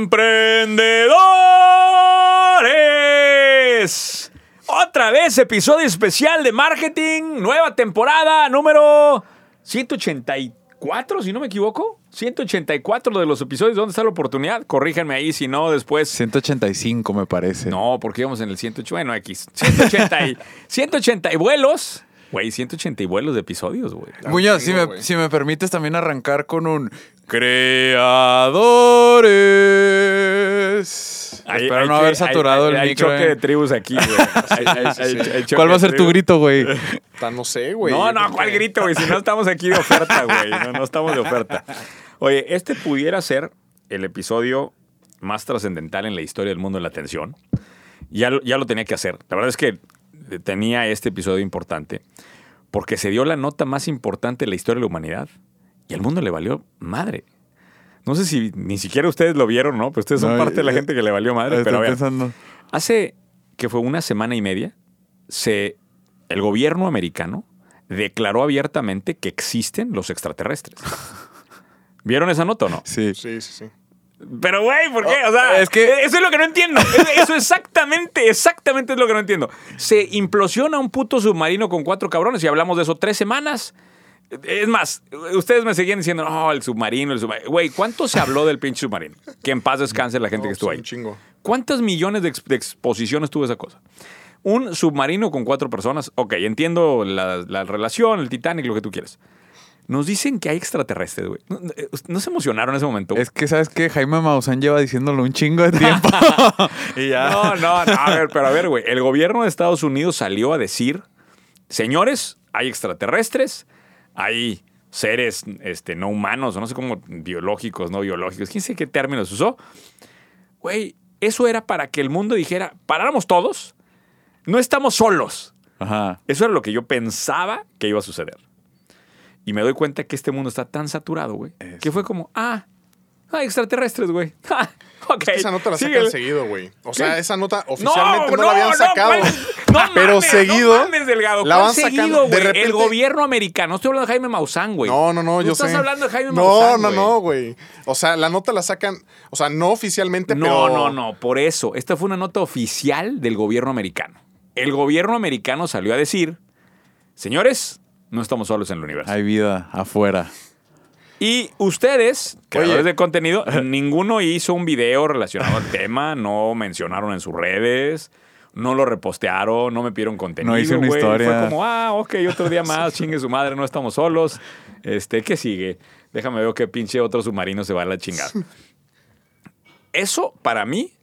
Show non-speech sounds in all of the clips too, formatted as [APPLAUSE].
Emprendedores. Otra vez episodio especial de marketing, nueva temporada número 184, si no me equivoco. 184 de los episodios. ¿Dónde está la oportunidad? Corríjanme ahí, si no, después. 185 me parece. No, porque íbamos en el 180. Bueno, X. 180 y, [LAUGHS] 180 y vuelos. Güey, 180 y vuelos de episodios, güey. Muñoz, si me, si me permites también arrancar con un creadores. Hay- Espero hay no que- haber saturado hay- el hay micro. choque eh. de tribus aquí, güey. [LAUGHS] Hay- hay- hay- hay choque ¿Cuál va a ser tu grito, güey? No sé, güey. No, no, ¿cuál que- grito, güey? Si no estamos aquí de oferta, güey. No, no estamos de oferta. Oye, este pudiera ser el episodio más trascendental en la historia del mundo de la atención. Ya, lo- ya lo tenía que hacer. La verdad es que tenía este episodio importante porque se dio la nota más importante de la historia de la humanidad y al mundo le valió madre. No sé si ni siquiera ustedes lo vieron, ¿no? Pero ustedes son No, parte de la eh, gente que le valió madre. Estoy Pero a ver, pensando. Hace que fue una semana y media, se, el gobierno americano declaró abiertamente que existen los extraterrestres. [LAUGHS] ¿Vieron esa nota o no? Sí. Sí, sí, sí. Pero, güey, ¿por qué? O sea, es que- eso es lo que no entiendo. Es- Eso exactamente, exactamente es lo que no entiendo. Se implosiona un puto submarino con cuatro cabrones y hablamos de eso tres semanas. Es más, ustedes me seguían diciendo, no, el submarino, el submarino. Güey, ¿cuánto se habló del pinche submarino? Que en paz descanse la gente No, que estuvo ahí. Un chingo. ¿Cuántas millones de, ex- de exposiciones tuvo esa cosa? Un submarino con cuatro personas. Ok, entiendo la, la relación, el Titanic, lo que tú quieras. Nos dicen que hay extraterrestres, güey. ¿No, no- no se emocionaron en ese momento? Es que, ¿sabes qué? Jaime Maussan lleva diciéndolo un chingo de tiempo. [LAUGHS] [LAUGHS] y ya. No, no, no. A ver, pero a ver, güey. El gobierno de Estados Unidos salió a decir, señores, hay extraterrestres, hay seres este, no humanos, o no sé cómo, biológicos, no biológicos, quién sé qué términos usó. Güey, eso era para que el mundo dijera, paráramos todos, no estamos solos. Ajá. Eso era lo que yo pensaba que iba a suceder. Y me doy cuenta que este mundo está tan saturado, güey, que fue como, ah, hay extraterrestres, güey. [LAUGHS] Ah, ok. Esa nota la síguele. sacan seguido, güey. O sea, ¿Qué? esa nota oficialmente no, la habían no, sacado. No [LAUGHS] pero mames, seguido. No mames, Delgado. la ¿Cuál van seguido, sacando. De güey? repente. El gobierno americano. No estoy hablando de Jaime Maussan, güey. No, no, no, yo estás sé. hablando de Jaime no, Maussan, No, güey. no, güey. O sea, la nota la sacan, o sea, no oficialmente, No, pero. no, no. Por eso. Esta fue una nota oficial del gobierno americano. El gobierno americano salió a decir, señores, no estamos solos en el universo. Hay vida afuera. Y ustedes, creadores de contenido, ninguno hizo un video relacionado al tema, no mencionaron en sus redes, no lo repostearon, no me pidieron contenido. No hice una historia. Fue como, ah, ok, otro día [LAUGHS] más, chingue su madre, no estamos solos. Este, ¿qué sigue? Déjame ver qué pinche otro submarino se va a la chingada. Eso, para mí,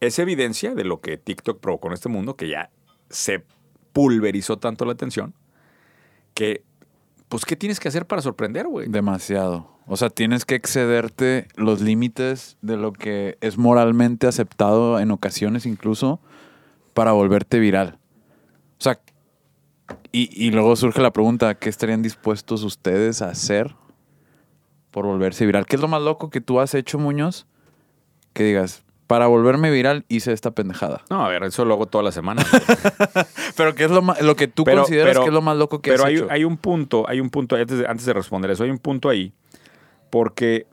es evidencia de lo que TikTok provocó en este mundo, que ya se pulverizó tanto la atención, que, pues, ¿qué tienes que hacer para sorprender, güey? Demasiado. O sea, tienes que excederte los límites de lo que es moralmente aceptado en ocasiones incluso para volverte viral. O sea, y, y luego surge la pregunta, ¿qué estarían dispuestos ustedes a hacer por volverse viral? ¿Qué es lo más loco que tú has hecho, Muñoz? Que digas, para volverme viral hice esta pendejada. No, a ver, eso lo hago toda la semana. [LAUGHS] Pero ¿qué es lo, ma- lo que tú Pero- consideras pero- que es lo más loco que Pero has hay, hecho? hay un punto, hay un punto, antes de, antes de responder eso, hay un punto ahí, porque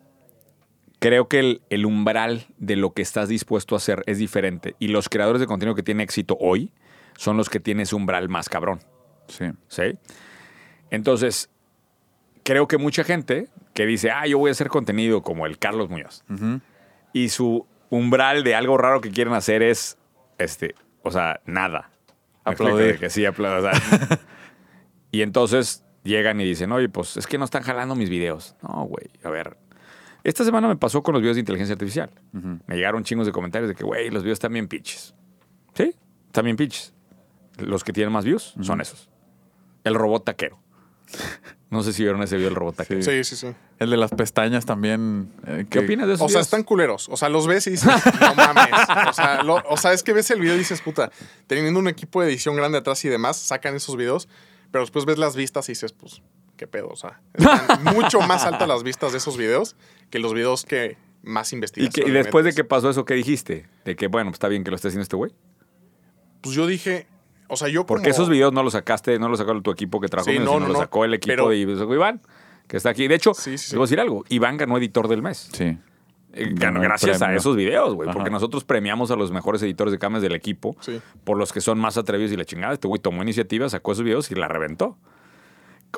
creo que el, el umbral de lo que estás dispuesto a hacer es diferente. Y los creadores de contenido que tienen éxito hoy son los que tienen ese umbral más cabrón. Sí. ¿Sí? Entonces, creo que mucha gente que dice, ah, yo voy a hacer contenido como el Carlos Muñoz. Y su umbral de algo raro que quieren hacer es, este, o sea, nada. Aplaudir. Que sí, aplaudir. o sea. y entonces llegan y dicen, oye, pues es que no están jalando mis videos. No, güey, a ver. Esta semana me pasó con los videos de inteligencia artificial. Me llegaron chingos de comentarios de que, güey, los videos están bien pinches. ¿Sí? Están bien pinches. Los que tienen más views son esos. El robot taquero. No sé si vieron ese video del robot taquero. Sí, sí, sí. El de las pestañas también. eh, ¿Qué que- opinas de esos O sea, están culeros. O sea, los ves y dices, no mames. O sea, lo- o sea, es que ves el video y dices, puta, teniendo un equipo de edición grande atrás y demás, sacan esos videos, pero después ves las vistas y dices, pues, qué pedo. O sea, están [LAUGHS] mucho más altas las vistas de esos videos que los videos que más ¿Y, investigación. que- y le después de que pasó eso, ¿qué dijiste? De que, bueno, pues está bien que lo esté haciendo este güey. Pues yo dije, o sea, yo Porque esos videos no los sacaste, no los sacó tu equipo que trajo, Sí, sino no, no, los no. sacó el equipo Pero- de Iván, que está aquí. De hecho, Sí, sí, sí. te voy a decir algo. Iván ganó editor del mes. Sí. Eh, Ganó gracias a esos videos, güey. Porque nosotros premiamos a los mejores editores de cames del equipo Sí. por los que son más atrevidos y la chingada. Este güey tomó iniciativa, sacó esos videos y la reventó.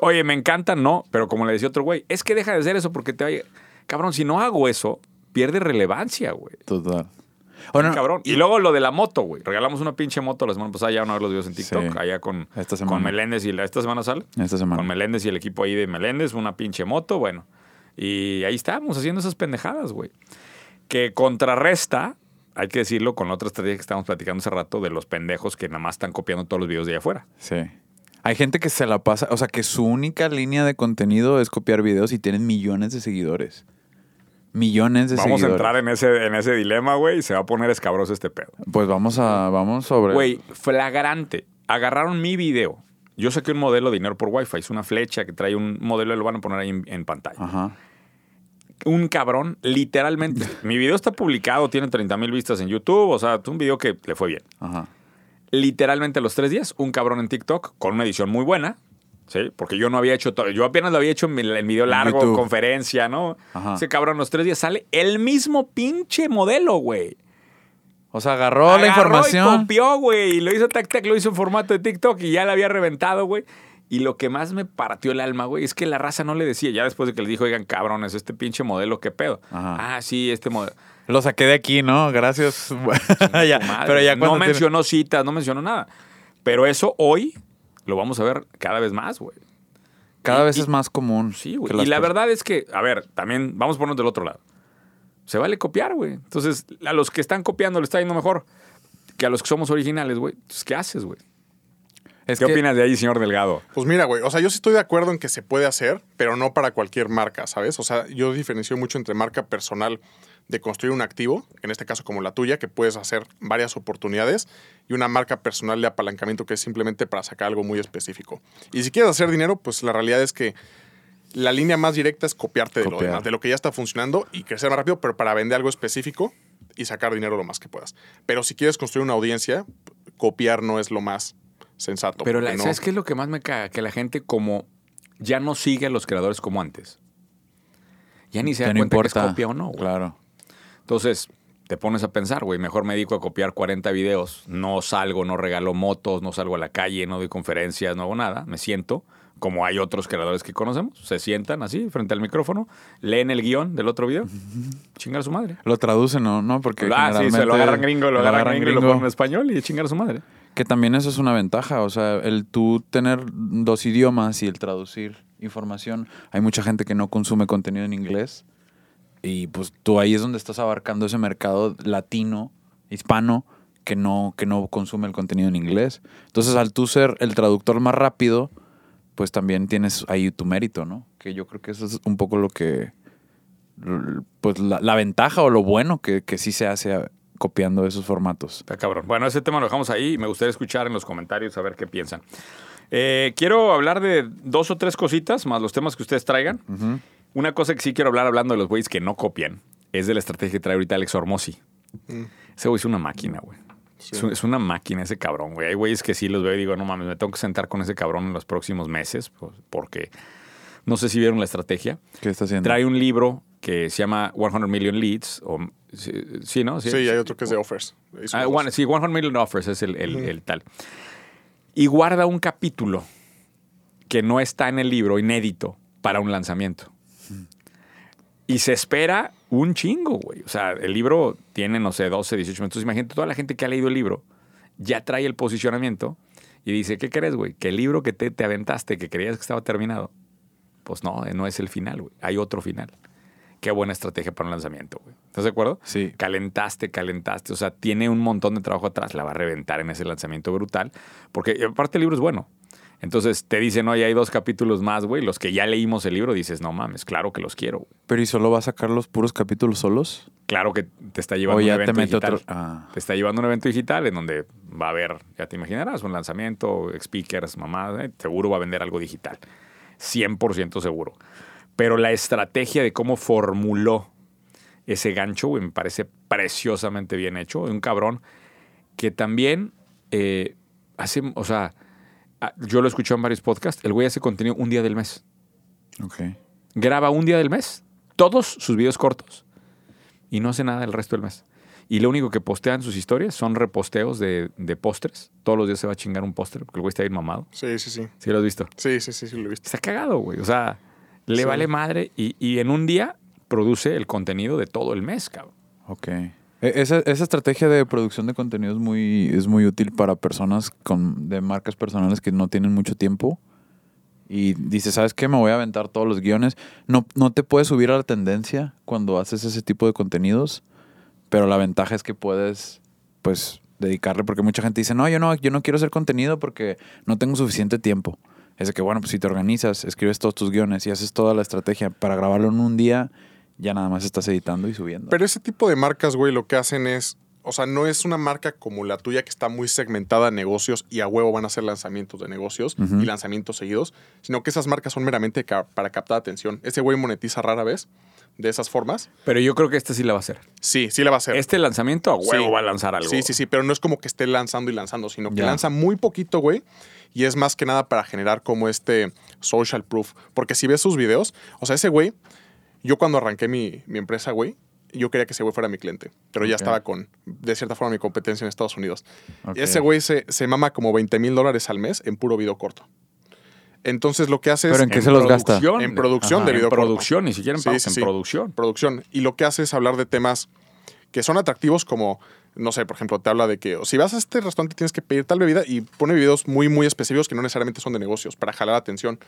Oye, me encantan, no, pero como le decía otro güey, es que deja de hacer eso porque te vaya. Cabrón, si no hago eso, pierde relevancia, güey. Total. Bueno, Cabrón. Y, luego lo de la moto, güey. Regalamos una pinche moto la semana pasada, ya van a ver los videos en TikTok, Sí. allá con, Esta semana. con Meléndez y la, esta semana sale. Esta semana. Con Meléndez y el equipo ahí de Meléndez, una pinche moto, bueno. Y ahí estábamos haciendo esas pendejadas, güey. Que contrarresta, hay que decirlo, con la otra estrategia que estábamos platicando hace rato de los pendejos que nada más están copiando todos los videos de allá afuera. Sí. Hay gente que se la pasa, o sea, que su única línea de contenido es copiar videos y tienen millones de seguidores. Millones de Vamos a seguidores. entrar en ese, en ese dilema, güey, y se va a poner escabroso este pedo. Pues vamos a, vamos sobre. Güey, flagrante. Agarraron mi video. Yo saqué un modelo de dinero por Wi-Fi. Es una flecha que trae un modelo y lo van a poner ahí en, en pantalla. Ajá. Un cabrón, literalmente. mi video está publicado, tiene 30 mil vistas en YouTube. O sea, un video que le fue bien. Ajá. Literalmente a los tres días, un cabrón en TikTok con una edición muy buena. Sí, porque yo no había hecho todo. Yo apenas lo había hecho en el video largo, YouTube. conferencia, ¿no? Ajá. Ese cabrón los tres días sale el mismo pinche modelo, güey. O sea, agarró, la Agarró información. Y copió, güey. Y lo hizo tac tac, lo hizo en formato de TikTok y ya la había reventado, güey. Y lo que más me partió el alma, güey, es que la raza no le decía, ya después de que le dijo, oigan, cabrones, este pinche modelo, ¿qué pedo? Ajá. Ah, sí, este modelo. Lo saqué de aquí, ¿no? Gracias. [LAUGHS] Ya, pero ya no cuando tiene- mencionó citas, no mencionó nada. Pero eso hoy lo vamos a ver cada vez más, güey. Cada y- vez y- es más común. Sí, güey. Y la verdad es que, a ver, también vamos a ponernos del otro lado. Se vale copiar, güey. Entonces, a los que están copiando le está yendo mejor que a los que somos originales, güey. Entonces, ¿qué haces, güey? Es ¿Qué que- opinas de ahí, señor Delgado? Pues mira, güey, o sea, yo sí estoy de acuerdo en que se puede hacer, pero no para cualquier marca, ¿sabes? O sea, yo diferencio mucho entre marca personal de construir un activo, en este caso como la tuya, que puedes hacer varias oportunidades, y una marca personal de apalancamiento que es simplemente para sacar algo muy específico. Y si quieres hacer dinero, pues la realidad es que la línea más directa es copiarte de lo demás, de lo que ya está funcionando y crecer más rápido, pero para vender algo específico y sacar dinero lo más que puedas. Pero si quieres construir una audiencia, copiar no es lo más sensato. Pero la- no- ¿sabes qué es lo que más me caga? Que la gente como ya no sigue a los creadores como antes. Ya ni se da no cuenta importa. que es copia o no. güey. Claro. Entonces, te pones a pensar, güey, mejor me dedico a copiar 40 videos, no salgo, no regalo motos, no salgo a la calle, no doy conferencias, no hago nada, me siento, como hay otros creadores que conocemos, se sientan así frente al micrófono, leen el guion del otro video, [LAUGHS] chingar a su madre. Lo traducen, ¿no? ¿no? Porque ah, sí, se lo agarran gringo, lo agarran gringo, y lo ponen en español y chingar a su madre. Que también eso es una ventaja, o sea, el tú tener dos idiomas y el traducir información. Hay mucha gente que no consume contenido en inglés y pues tú ahí es donde estás abarcando ese mercado latino, hispano, que no, que no consume el contenido en inglés. Entonces, al tú ser el traductor más rápido, pues también tienes ahí tu mérito, ¿no? Que yo creo que eso es un poco lo que, pues la, la ventaja o lo bueno que, que sí se hace a- copiando esos formatos. Está cabrón. Bueno, ese tema lo dejamos ahí me gustaría escuchar en los comentarios a ver qué piensan. Eh, quiero hablar de dos o tres cositas, más los temas que ustedes traigan. Una cosa que sí quiero hablar hablando de los güeyes que no copian es de la estrategia que trae ahorita Alex Hormozzi. Mm. Ese güey es una máquina, güey. Es, un- es una máquina ese cabrón, güey. Hay güeyes que sí los veo y digo, no mames, me tengo que sentar con ese cabrón en los próximos meses, pues, porque no sé si vieron la estrategia. ¿Qué está haciendo? Trae un libro que se llama 100 Million Leads, o, sí, ¿no? Sí, hay otro que es de offers. Ah, one- sí, 100 Million Offers es el, el- el tal. Y guarda un capítulo que no está en el libro, inédito, para un lanzamiento. Y se espera un chingo, güey. O sea, el libro tiene, no sé, 12, 18 minutos. Imagínate, toda la gente que ha leído el libro ya trae el posicionamiento y dice, ¿qué crees, güey? Que el libro que te, te aventaste, que creías que estaba terminado, pues no, no es el final, güey. Hay otro final. Qué buena estrategia para un lanzamiento, güey. ¿Estás de acuerdo? Sí. Calentaste, calentaste. O sea, tiene un montón de trabajo atrás. La va a reventar en ese lanzamiento brutal. Porque aparte el libro es bueno. Entonces te dicen, oye, hay dos capítulos más, güey. Los que ya leímos el libro, dices, no mames, claro que los quiero. güey. Pero ¿y solo va a sacar los puros capítulos solos? Claro que te está llevando O un ya te evento mete digital. otro. Ah. Te está llevando un evento digital en donde va a haber, ya te imaginarás, un lanzamiento, speakers, mamá, eh, seguro va a vender algo digital. 100% seguro. Pero la estrategia de cómo formuló ese gancho, güey, me parece preciosamente bien hecho. Un cabrón que también eh, hace, o sea, yo lo he escuchado en varios podcasts, el güey hace contenido un día del mes Ok. graba un día del mes, todos sus videos cortos. y no hace nada el resto del mes. Y lo único que postea en sus historias son reposteos de, de postres. Todos los días se va a chingar un postre porque el güey está bien mamado. Sí, sí, sí. ¿Sí lo has visto? Sí, sí, sí, sí, lo he visto. Está cagado, güey. O sea, le Sí. vale madre y, y en un día produce el contenido de todo el mes, cabrón. Ok. E- Esa, esa estrategia de producción de contenido es muy, es muy útil para personas con, de marcas personales que no tienen mucho tiempo. Y dices, ¿sabes qué? Me voy a aventar todos los guiones. No, no te puedes subir a la tendencia cuando haces ese tipo de contenidos, pero la ventaja es que puedes, pues, dedicarle, porque mucha gente dice, no, yo no, yo no quiero hacer contenido porque no tengo suficiente tiempo. Es de que, bueno, pues si te organizas, escribes todos tus guiones y haces toda la estrategia para grabarlo en un día, ya nada más estás editando y subiendo. Pero ese tipo de marcas, güey, lo que hacen es, o sea, no es una marca como la tuya que está muy segmentada a negocios y a huevo van a hacer lanzamientos de negocios y lanzamientos seguidos, sino que esas marcas son meramente ca- para captar atención. Ese güey monetiza rara vez de esas formas. Pero yo creo que esta sí la va a hacer. Sí, sí la va a hacer. Este lanzamiento a huevo Sí. va a lanzar algo. Sí, sí, sí, pero no es como que esté lanzando y lanzando, sino que Ya. lanza muy poquito, güey. Y es más que nada para generar como este social proof. Porque si ves sus videos, o sea, ese güey, yo cuando arranqué mi, mi empresa, güey, yo quería que ese güey fuera mi cliente. Pero ya estaba con, de cierta forma, mi competencia en Estados Unidos. Ok. Ese güey se, se mama como 20 mil dólares al mes en puro video corto. Entonces lo que hace ¿Pero es en qué se los gasta? En producción de en video corto. producción, ni siquiera en, Sí, en sí. producción. producción. Y lo que hace es hablar de temas que son atractivos como, no sé, por ejemplo, te habla de que si vas a este restaurante tienes que pedir tal bebida y pone videos muy, muy específicos que no necesariamente son de negocios, para jalar atención.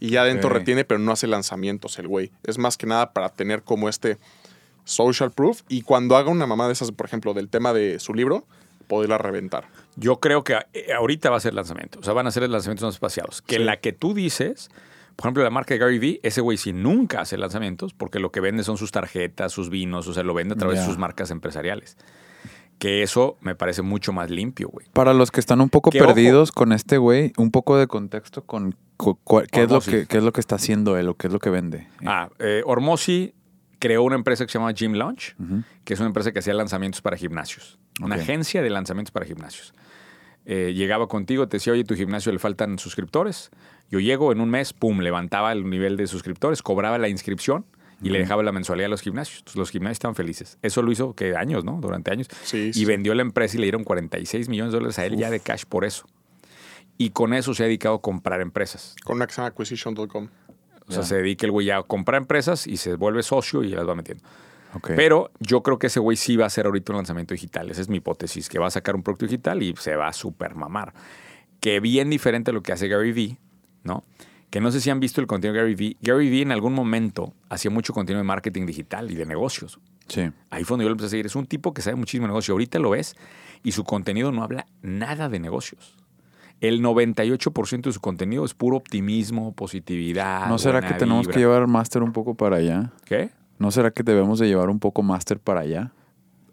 Y ya adentro retiene, pero no hace lanzamientos el güey. Es más que nada para tener como este social proof. Y cuando haga una mamá de esas, por ejemplo, del tema de su libro, poderla reventar. Yo creo que eh, ahorita va a ser lanzamiento. O sea, van a ser lanzamientos no espaciados. Que Sí. la que tú dices, por ejemplo, la marca de Gary Vee, ese güey sí nunca hace lanzamientos porque lo que vende son sus tarjetas, sus vinos, o sea, lo vende a través de sus marcas empresariales. Que eso me parece mucho más limpio, güey. Para los que están un poco ojo. perdidos con este güey, un poco de contexto con qué, es lo que, qué es lo que está haciendo él o qué es lo que vende. Ah, eh, creó una empresa que se llama Gym Launch, que es una empresa que hacía lanzamientos para gimnasios. Una agencia de lanzamientos para gimnasios. Eh, llegaba contigo, te decía, oye, tu gimnasio le faltan suscriptores. Yo llego en un mes, pum, levantaba el nivel de suscriptores, cobraba la inscripción y le dejaba la mensualidad a los gimnasios. Entonces, los gimnasios estaban felices. Eso lo hizo, que años, ¿no? Durante años. Sí, y sí. vendió la empresa y le dieron 46 millones de dólares a él ya de cash por eso. Y con eso se ha dedicado a comprar empresas. Con una que se llama acquisition.com. O sea, Ya. se dedica el güey a comprar empresas y se vuelve socio y las va metiendo. Ok. Pero yo creo que ese güey sí va a hacer ahorita un lanzamiento digital. Esa es mi hipótesis, que va a sacar un producto digital y se va a super mamar. Que bien diferente a lo que hace Gary Vee, ¿no? Que no sé si han visto el contenido de Gary Vee. Gary Vee en algún momento hacía mucho contenido de marketing digital y de negocios. sí. Ahí fue donde yo lo empecé a seguir. Es un tipo que sabe muchísimo de negocio. Ahorita lo ves y su contenido no habla nada de negocios. El 98% de su contenido es puro optimismo, positividad. ¿No será que tenemos vibra. que llevar máster un poco para allá? ¿Qué? ¿No será que debemos de llevar un poco máster para allá?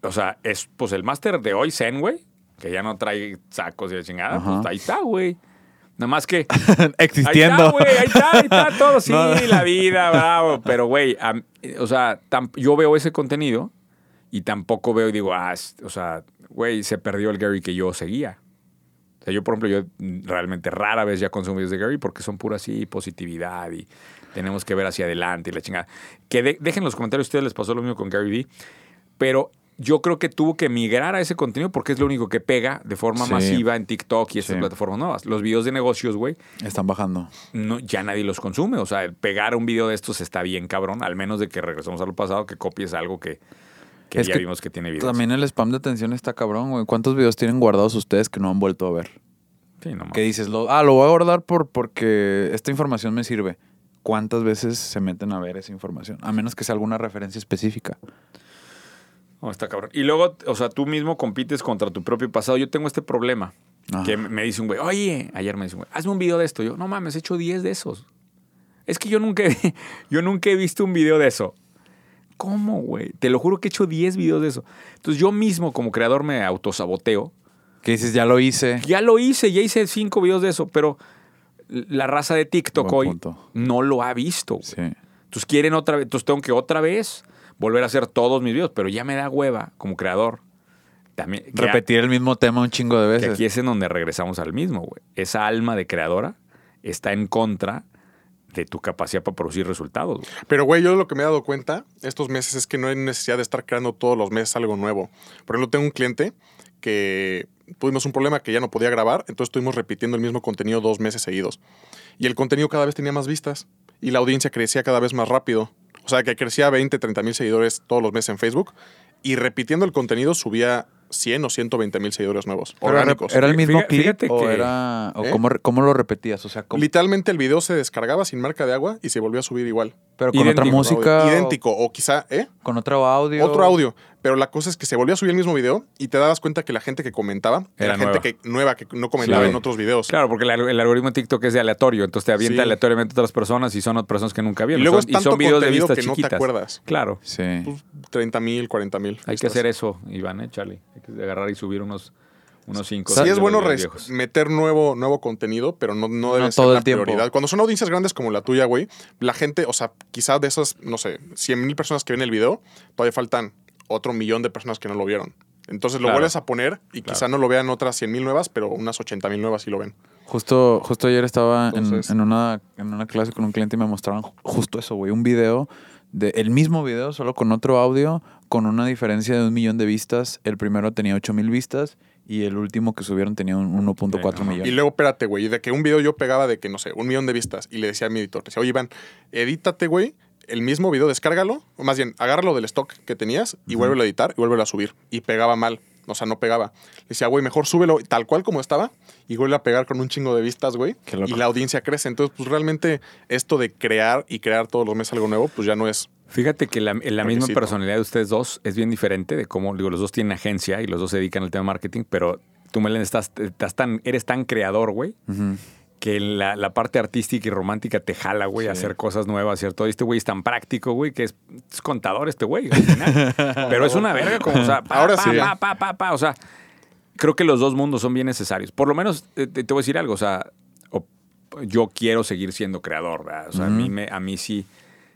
O sea, es pues el máster de hoy, Zen, güey, que ya no trae sacos y la chingada, pues ahí está, güey. Nada más que. [LAUGHS] Existiendo. Ahí está, güey, ahí está, ahí está [LAUGHS] todo. Sí, No. la vida, bravo. Pero, güey, o sea, yo veo ese contenido y tampoco veo y digo, ah, o sea, güey, se perdió el Gary que yo seguía. O sea, yo, por ejemplo, yo realmente rara vez ya consumo videos de Gary porque son pura así positividad y tenemos que ver hacia adelante y la chingada. Que de- dejen en los comentarios, ustedes les pasó lo mismo con Gary Vee, pero yo creo que tuvo que migrar a ese contenido porque es lo único que pega de forma Sí. masiva en TikTok y estas Sí. plataformas nuevas. Los videos de negocios, güey, Están bajando. no, ya nadie los consume. O sea, el pegar un video de estos está bien cabrón, al menos de que regresemos a lo pasado, que copies algo que, que Es ya que vimos que tiene videos. También el spam de atención está cabrón, güey. ¿Cuántos videos tienen guardados ustedes que no han vuelto a ver? Sí, no mames. Que dices, lo, ah, lo voy a guardar por, porque esta información me sirve. ¿Cuántas veces se meten a ver esa información? A menos que sea alguna referencia específica. No, está cabrón. Y luego, o sea, tú mismo compites contra tu propio pasado. Yo tengo este problema. Ajá. Que me dice un güey, oye, ayer me dice un güey, hazme un video de esto. Yo, no mames, he hecho 10 de esos. Es que yo nunca, he- [LAUGHS] yo nunca he visto un video de eso. ¿Cómo, güey? Te lo juro que he hecho 10 videos de eso. Entonces yo mismo como creador me autosaboteo. Que dices, ya lo hice. Ya lo hice, ya hice 5 videos de eso, pero la raza de TikTok Buen hoy punto. no lo ha visto. güey. Sí. Entonces quieren otra vez, entonces tengo que otra vez volver a hacer todos mis videos, pero ya me da hueva como creador. También, Repetir el mismo tema un chingo de que veces. aquí es en donde regresamos al mismo, güey. Esa alma de creadora está en contra de tu capacidad para producir resultados. güey. Pero, güey, yo lo que me he dado cuenta estos meses es que no hay necesidad de estar creando todos los meses algo nuevo. Por ejemplo, tengo un cliente que tuvimos un problema que ya no podía grabar, entonces estuvimos repitiendo el mismo contenido dos meses seguidos. Y el contenido cada vez tenía más vistas y la audiencia crecía cada vez más rápido. O sea, que crecía 20, 30 mil seguidores todos los meses en Facebook. Y repitiendo el contenido subía 100 o 120 mil seguidores nuevos, Pero orgánicos. ¿Era el mismo Fíjate- clip fíjate o que- era o ¿Eh? cómo, cómo lo repetías? O sea, ¿cómo- Literalmente el video se descargaba sin marca de agua y se volvió a subir igual. pero con otra música, o Idéntico. O quizá, ¿eh? con otro audio. Otro audio. Pero la cosa es que se volvió a subir el mismo video y te dabas cuenta que la gente que comentaba era, Era gente nueva. que nueva que no comentaba Sí. en otros videos. Claro, porque el, al- el algoritmo de TikTok es de aleatorio, entonces te avienta Sí. aleatoriamente a otras personas y son otras personas que nunca vieron. Y luego son, es tanto son videos de vistas que no te acuerdas. Claro. Sí. Pues, 30 mil, 40 mil. Hay que hacer eso, Iván, ¿eh, Charlie? Que agarrar y subir unos, unos cinco. Sí, de es bueno meter nuevo, nuevo contenido, pero no, no debe No ser todo la el tiempo. prioridad. Cuando son audiencias grandes como la tuya, güey, la gente, o sea, quizás de esas, no sé, 100 mil personas que ven el video, todavía faltan otro millón de personas que no lo vieron. Entonces lo Claro. vuelves a poner y Claro. quizá no lo vean otras 100 mil nuevas, pero unas 80 mil nuevas sí lo ven. Justo, justo ayer estaba en- Entonces- en, una, en una clase con un cliente y me mostraron ju- justo eso, güey. Un video, de, el mismo video, solo con otro audio, con una diferencia de un millón de vistas. El primero tenía 8 mil vistas y el último que subieron tenía un 1.4 Sí, no, millones. Y luego, espérate, güey, de que un video yo pegaba de que, no sé, un millón de vistas y le decía a mi editor, decía, oye, Iván, edítate, güey, el mismo video, descárgalo, o más bien, agárralo del stock que tenías y vuélvelo a editar y vuélvelo a subir. Y pegaba mal, o sea, no pegaba. Le decía, güey, mejor súbelo tal cual como estaba y vuelve a pegar con un chingo de vistas, güey. Y la audiencia crece. Entonces, pues realmente esto de crear y crear todos los meses algo nuevo, pues ya no es... Fíjate que la, la misma personalidad de ustedes dos es bien diferente de cómo, digo, los dos tienen agencia y los dos se dedican al tema de marketing, pero tú, Melen, estás, estás tan, eres tan creador, güey. Que la, la parte artística y romántica te jala, güey, a hacer cosas nuevas, ¿cierto? Y este güey es tan práctico, güey, que es, es contador este güey, al final. [LAUGHS] Pero es una verga como, o sea, pa, Ahora pa, sí. pa, pa, pa, pa, o sea, creo que los dos mundos son bien necesarios. Por lo menos, te, te voy a decir algo, o sea, yo quiero seguir siendo creador, ¿verdad? O sea, a, mí me, a mí sí,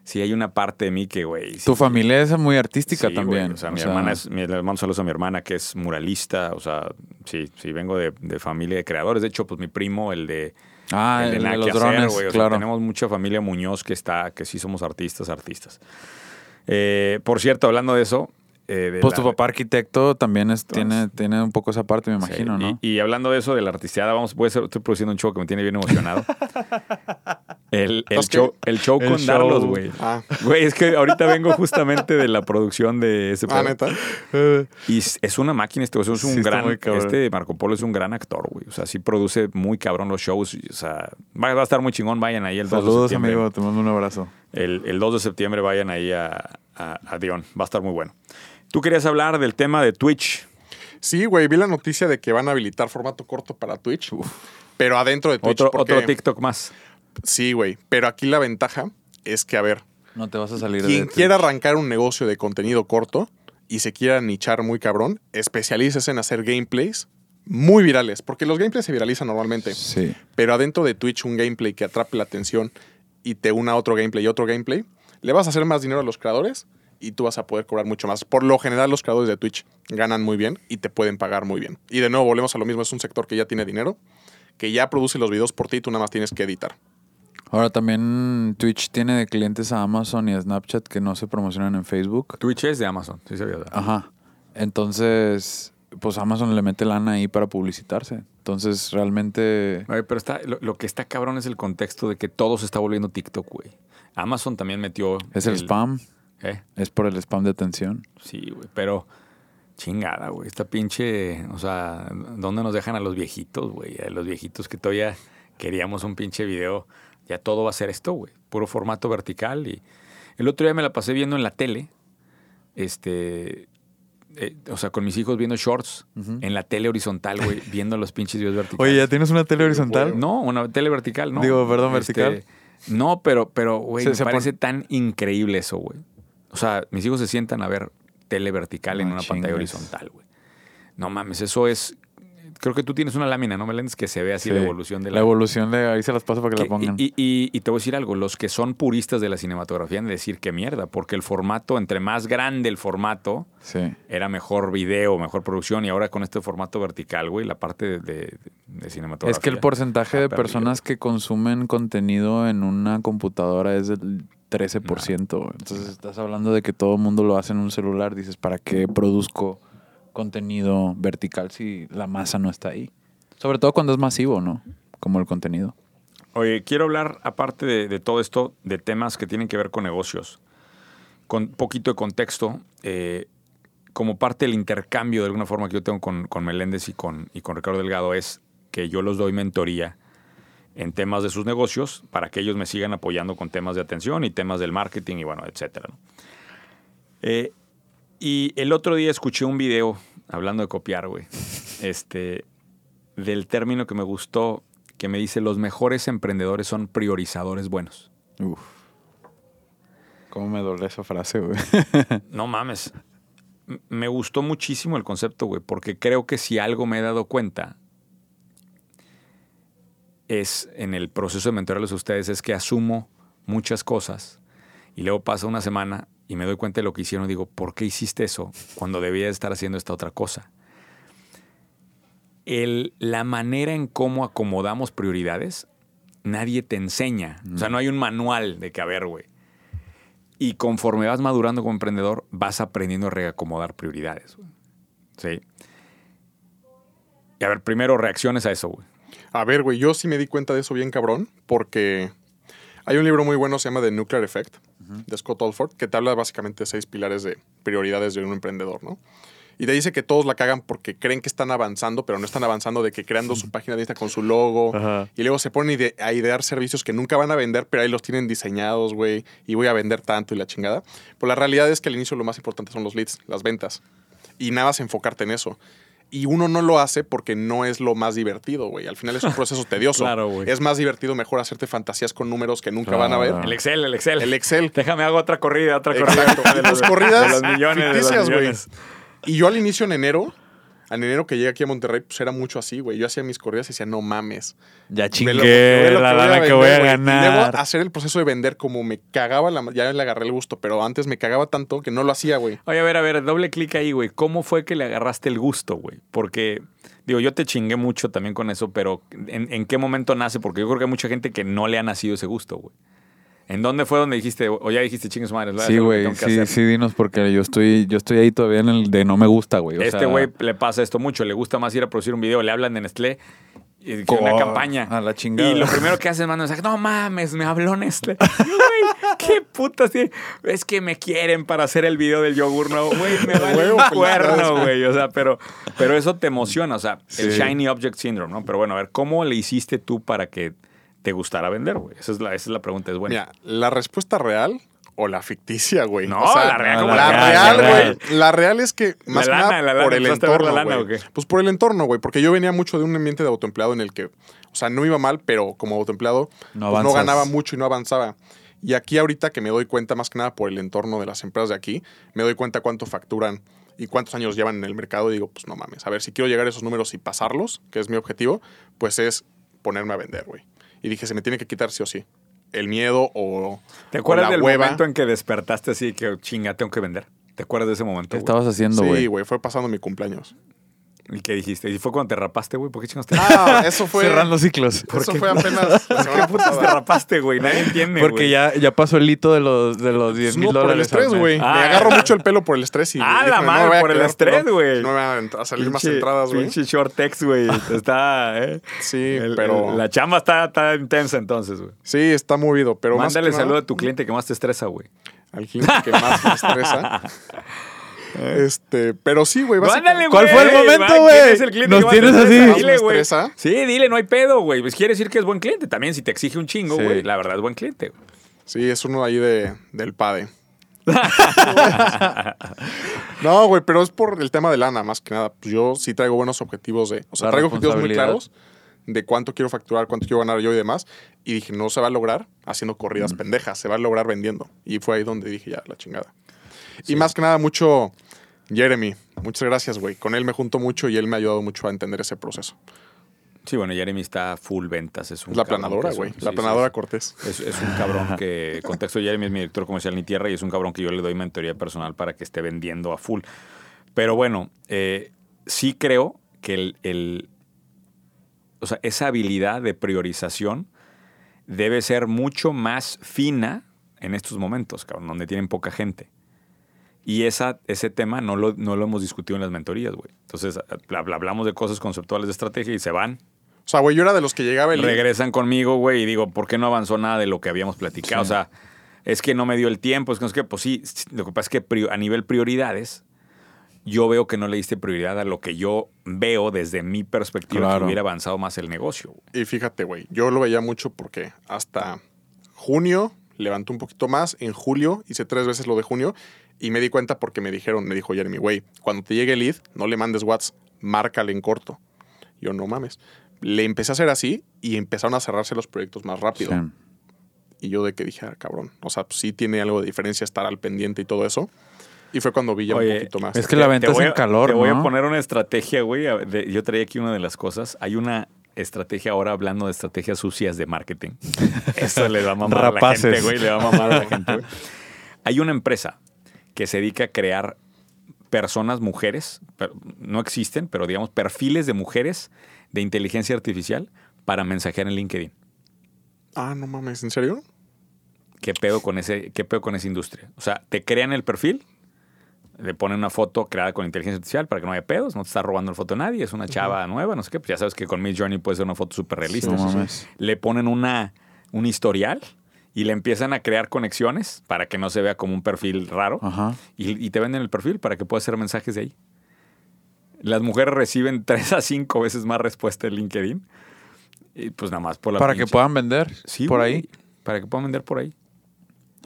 sí hay una parte de mí que, güey... sí- Tu familia es muy artística Sí, también. güey, O sea, o mi sea, hermana es, mi, le mando saludos a mi hermana que es muralista. O sea, sí, sí, vengo de, de familia de creadores. De hecho, pues mi primo, el de, Ah, el de el los hacer, drones, güey. O sea, claro. tenemos mucha familia Muñoz que está, que sí somos artistas, artistas. Eh, por cierto, hablando de eso. eh, de Pues la- tu papá arquitecto también es, Entonces- tiene, tiene un poco esa parte, me Sí, imagino, y, ¿no? y hablando de eso, de la artisteada, vamos, voy a hacer- estoy produciendo un show que me tiene bien emocionado. [LAUGHS] el, el show, el show El con show. Darlos, güey. Ah, Güey, es que ahorita vengo justamente de la producción de ese ah neta. Y es una máquina este, o sea, es un Sí, gran, este Marco Polo es un gran actor, güey. O sea, sí produce muy cabrón los shows. O sea, va, va a estar muy chingón, vayan ahí el 2 de Saludos, septiembre. amigo. Te mando un abrazo. El, el 2 de septiembre vayan ahí a, a, a Dion. Va a estar muy bueno. Tú querías hablar del tema de Twitch. Sí, güey, vi la noticia de que van a habilitar formato corto para Twitch. Pero adentro de Twitch. Otro, porque- otro TikTok más. Sí, güey. Pero aquí la ventaja es que, a ver, No te vas a salir quien de quiera arrancar un negocio de contenido corto y se quiera nichar muy cabrón, especialícese en hacer gameplays muy virales. Porque los gameplays se viralizan normalmente. Sí. Pero adentro de Twitch, un gameplay que atrape la atención y te una a otro gameplay y otro gameplay, le vas a hacer más dinero a los creadores y tú vas a poder cobrar mucho más. Por lo general, los creadores de Twitch ganan muy bien y te pueden pagar muy bien. Y de nuevo, volvemos a lo mismo: es un sector que ya tiene dinero, que ya produce los videos por ti y tú nada más tienes que editar. Ahora también Twitch tiene de clientes a Amazon y a Snapchat que no se promocionan en Facebook. Twitch es de Amazon. Sí, sabía. Ajá. Entonces, pues Amazon le mete lana ahí para publicitarse. Entonces, realmente... Oye, pero está, lo, lo que está cabrón es el contexto de que todo se está volviendo TikTok, güey. Amazon también metió. Es el, spam. ¿Eh? Es por el spam de atención. Sí, güey, pero chingada, güey. Esta pinche, o sea, ¿dónde nos dejan a los viejitos, güey? A los viejitos que todavía queríamos un pinche video. Ya todo va a ser esto, güey. Puro formato vertical. Y el otro día me la pasé viendo en la tele. Este. eh, o sea, con mis hijos viendo shorts en la tele horizontal, güey, [LAUGHS] viendo los pinches videos verticales. Oye, ¿ya tienes una tele horizontal? No, una tele vertical, no. Digo, perdón, Este, vertical. no, pero, pero, güey, Se- me se pon- parece tan increíble eso, güey. O sea, mis hijos se sientan a ver tele vertical en No una pantalla horizontal, güey. No mames, eso es. Creo que tú tienes una lámina, ¿no, Meléndez? Que se ve así Sí. la evolución de La evolución de... Ahí se las paso para que, que- la pongan. y, y- y te voy a decir algo, los que son puristas de la cinematografía han de decir que mierda, porque el formato, entre más grande el formato, Sí. era mejor video, mejor producción, y ahora con este formato vertical, güey, la parte de, de- de cinematografía. Es que el porcentaje de personas que consumen contenido en una computadora es del 13%. Entonces estás hablando de que todo el mundo lo hace en un celular. Dices, ¿para qué produzco contenido vertical si la masa no está ahí? Sobre todo cuando es masivo, ¿no? Como el contenido. Oye, quiero hablar, aparte de, de todo esto, de temas que tienen que ver con negocios. Con poquito de contexto, eh, como parte del intercambio de alguna forma que yo tengo con, con Meléndez y con, y con Ricardo Delgado es que yo los doy mentoría en temas de sus negocios para que ellos me sigan apoyando con temas de atención y temas del marketing y bueno, etcétera. Eh, y el otro día escuché un video, hablando de copiar, güey, este, del término que me gustó, que me dice, los mejores emprendedores son priorizadores buenos. Uf. ¿Cómo me duele esa frase, güey? [LAUGHS] No mames. Me gustó muchísimo el concepto, güey, porque creo que si algo me he dado cuenta es en el proceso de mentorarles a ustedes es que asumo muchas cosas y luego pasa una semana y me doy cuenta de lo que hicieron y digo, ¿por qué hiciste eso cuando debía estar haciendo esta otra cosa? El, la manera en cómo acomodamos prioridades, nadie te enseña. O sea, no hay un manual de que, a ver, güey. Y conforme vas madurando como emprendedor, vas aprendiendo a reacomodar prioridades. Sí. Y a ver, primero reacciones a eso, güey. A ver, güey, yo sí me di cuenta de eso bien cabrón, porque hay un libro muy bueno, se llama The Nuclear Effect, de Scott Alford, que te habla básicamente de seis pilares de prioridades de un emprendedor, ¿no? Y te dice que todos la cagan porque creen que están avanzando, pero no están avanzando de que creando su página de Insta con su logo. Ajá. Y luego se ponen ide- a idear servicios que nunca van a vender, pero ahí los tienen diseñados, güey. Y voy a vender tanto y la chingada. Pues la realidad es que al inicio lo más importante son los leads, las ventas. Y nada más enfocarte en eso. Y uno no lo hace porque no es lo más divertido, güey. Al final es un proceso [LAUGHS] tedioso. Claro, güey. Es más divertido mejor hacerte fantasías con números que nunca van a ver. El Excel, el Excel. El Excel. Déjame hago otra corrida, otra corrida. Exacto. De los- corridas [LAUGHS] de los millones, de los ficticias, güey. millones. Y yo al inicio en enero, en enero que llegué aquí a Monterrey, pues era mucho así, güey. Yo hacía mis corridas y decía, no mames. Ya chingué lo- lo la lana que vender, voy a güey. Y luego ganar. hacer el proceso de vender como me cagaba, la, ya le agarré el gusto, pero antes me cagaba tanto que no lo hacía, güey. Oye, a ver, a ver, doble clic ahí, güey. ¿Cómo fue que le agarraste el gusto, güey? Porque, digo, yo te chingué mucho también con eso, pero ¿en, en qué momento nace? Porque yo creo que hay mucha gente que no le ha nacido ese gusto, güey. ¿En dónde fue donde dijiste, o ya dijiste chingue su madre? voy a Sí, güey, sí, hacer"? sí, dinos, porque yo estoy, yo estoy ahí todavía en el de no me gusta, güey. Este sea, güey le pasa esto mucho, le gusta más ir a producir un video, le hablan de Nestlé y una campaña. a la chingada. Y lo primero que hace es mandar un mensaje, no mames, me habló Nestlé. [LAUGHS] Güey, qué putas, tío? es que me quieren para hacer el video del yogur nuevo, güey, me [LAUGHS] vale un cuerno, güey. o sea, pero, pero eso te emociona, o sea, el. Shiny Object Syndrome, ¿no? Pero bueno, a ver, ¿cómo le hiciste tú para que te gustara vender, güey? Esa es la, esa es la pregunta, es buena. Mira, la respuesta real o la ficticia, güey. No, O sea, la real, ¿cómo La la real? La güey. La real es que más que lana, nada la lana, por el ¿empezaste a ver la entorno, lana güey. o qué? Pues por el entorno, güey. Porque yo venía mucho de un ambiente de autoempleado en el que, o sea, no iba mal, pero como autoempleado No pues, no ganaba mucho y no avanzaba. Y aquí ahorita que me doy cuenta más que nada por el entorno de las empresas de aquí, me doy cuenta cuánto facturan y cuántos años llevan en el mercado y digo, pues no mames, a ver, si quiero llegar a esos números y pasarlos, que es mi objetivo, pues es ponerme a vender, güey. Y dije, se me tiene que quitar sí o sí. El miedo o, ¿Te o acuerdas la del hueva. momento en que despertaste así que chinga, tengo que vender? ¿Te acuerdas de ese momento? ¿Qué estabas haciendo, Sí, güey? güey, fue pasando mi cumpleaños. ¿Y qué dijiste? ¿Y fue cuando te rapaste, güey? ¿Por qué chingaste? Ah, [LAUGHS] eso fue. Cerrando ciclos. Eso fue apenas ¿Qué putas te rapaste, güey? Nadie entiende, Porque güey. ya, ya pasó el hito de los, de los 10 Pues mil no, por el dólares. al estrés, güey. Ah. me agarro mucho el pelo por el estrés y Ah, la madre, por el estrés, güey. No me van a salir más entradas, güey. Pinche short text, güey. Está, ¿eh? Sí, El- pero. el- la chamba está, está intensa entonces, güey. Sí, está movido, pero más Mándale que nada, saludo a tu cliente que más te estresa, güey. Al cliente que más me estresa. [LAUGHS] este, pero sí, güey. ¿Cuál fue el momento, Va, ¿quién güey? es el cliente Nos tienes así. Dile, güey. Sí, dile, no hay pedo, güey. Pues quiere decir que es buen cliente. También si te exige un chingo, Sí. güey. La verdad es buen cliente. güey. Sí, es uno ahí de, del PADE. [LAUGHS] no, güey, pero es por el tema de lana, más que nada. Pues yo sí traigo buenos objetivos de. O sea, La traigo objetivos muy claros de cuánto quiero facturar, cuánto quiero ganar yo y demás. Y dije, no se va a lograr haciendo corridas pendejas, se va a lograr vendiendo. Y fue ahí donde dije, ya, la chingada. Y más que nada, mucho Jeremy. Muchas gracias, güey. Con él me junto mucho y él me ha ayudado mucho a entender ese proceso. Sí, bueno, Jeremy está full ventas. Es un Es la planadora, güey. La sí, planadora sí. Cortés. Es, es un cabrón que, [LAUGHS] contexto, Jeremy es mi director comercial ni tierra y es un cabrón que yo le doy mentoría personal para que esté vendiendo a full. Pero bueno, eh, sí creo que el, el- o sea, esa habilidad de priorización debe ser mucho más fina en estos momentos, cabrón, donde tienen poca gente. Y esa, ese tema no lo, no lo hemos discutido en las mentorías, güey. Entonces, habla- hablamos de cosas conceptuales de estrategia y se van. O sea, güey, yo era de los que llegaba el Regresan conmigo, güey, y digo, ¿por qué no avanzó nada de lo que habíamos platicado? O sea, es que no me dio el tiempo, es que no sé qué, pues sí, lo que pasa es que a nivel prioridades, yo veo que no le diste prioridad a lo que yo veo desde mi perspectiva Claro. que hubiera avanzado más el negocio. Y fíjate, güey, yo lo veía mucho porque hasta junio levantó un poquito más, en julio hice tres veces lo de junio y me di cuenta porque me dijeron, me dijo Jeremy, güey, cuando te llegue el lead, no le mandes WhatsApp, márcale en corto. Yo no mames. Le empecé a hacer así y empezaron a cerrarse los proyectos más rápido. Sí. Y yo de que dije, ah, cabrón, o sea, pues sí tiene algo de diferencia estar al pendiente y todo eso. Y fue cuando vi ya Oye, un poquito más. es que la venta te es en a- calor, Te voy a ¿no? poner una estrategia, güey. Yo traía aquí una de las cosas. Hay una estrategia ahora hablando de estrategias sucias de marketing. [LAUGHS] Eso le va a mamar a la gente, güey. Le va a mamar a la gente, güey. [LAUGHS] Hay una empresa que se dedica a crear personas, mujeres, pero no existen, pero digamos perfiles de mujeres de inteligencia artificial para mensajear en LinkedIn. Ah, no mames, ¿en serio? ¿Qué pedo con ese, qué pedo con esa industria? O sea, te crean el perfil, le ponen una foto creada con inteligencia artificial para que no haya pedos, no te está robando la foto nadie, es una chava nueva, no sé qué. Pues ya sabes que con Mid Journey puede ser una foto súper realista. No mames. Le ponen una, un historial y le empiezan a crear conexiones para que no se vea como un perfil raro. Ajá. Y, y te venden el perfil para que puedas hacer mensajes de ahí. Las mujeres reciben [LAUGHS] 3 a 5 veces más respuesta en LinkedIn. Y pues nada más por la Para que puedan vender Sí, por güey, ahí. Para que puedan vender por ahí.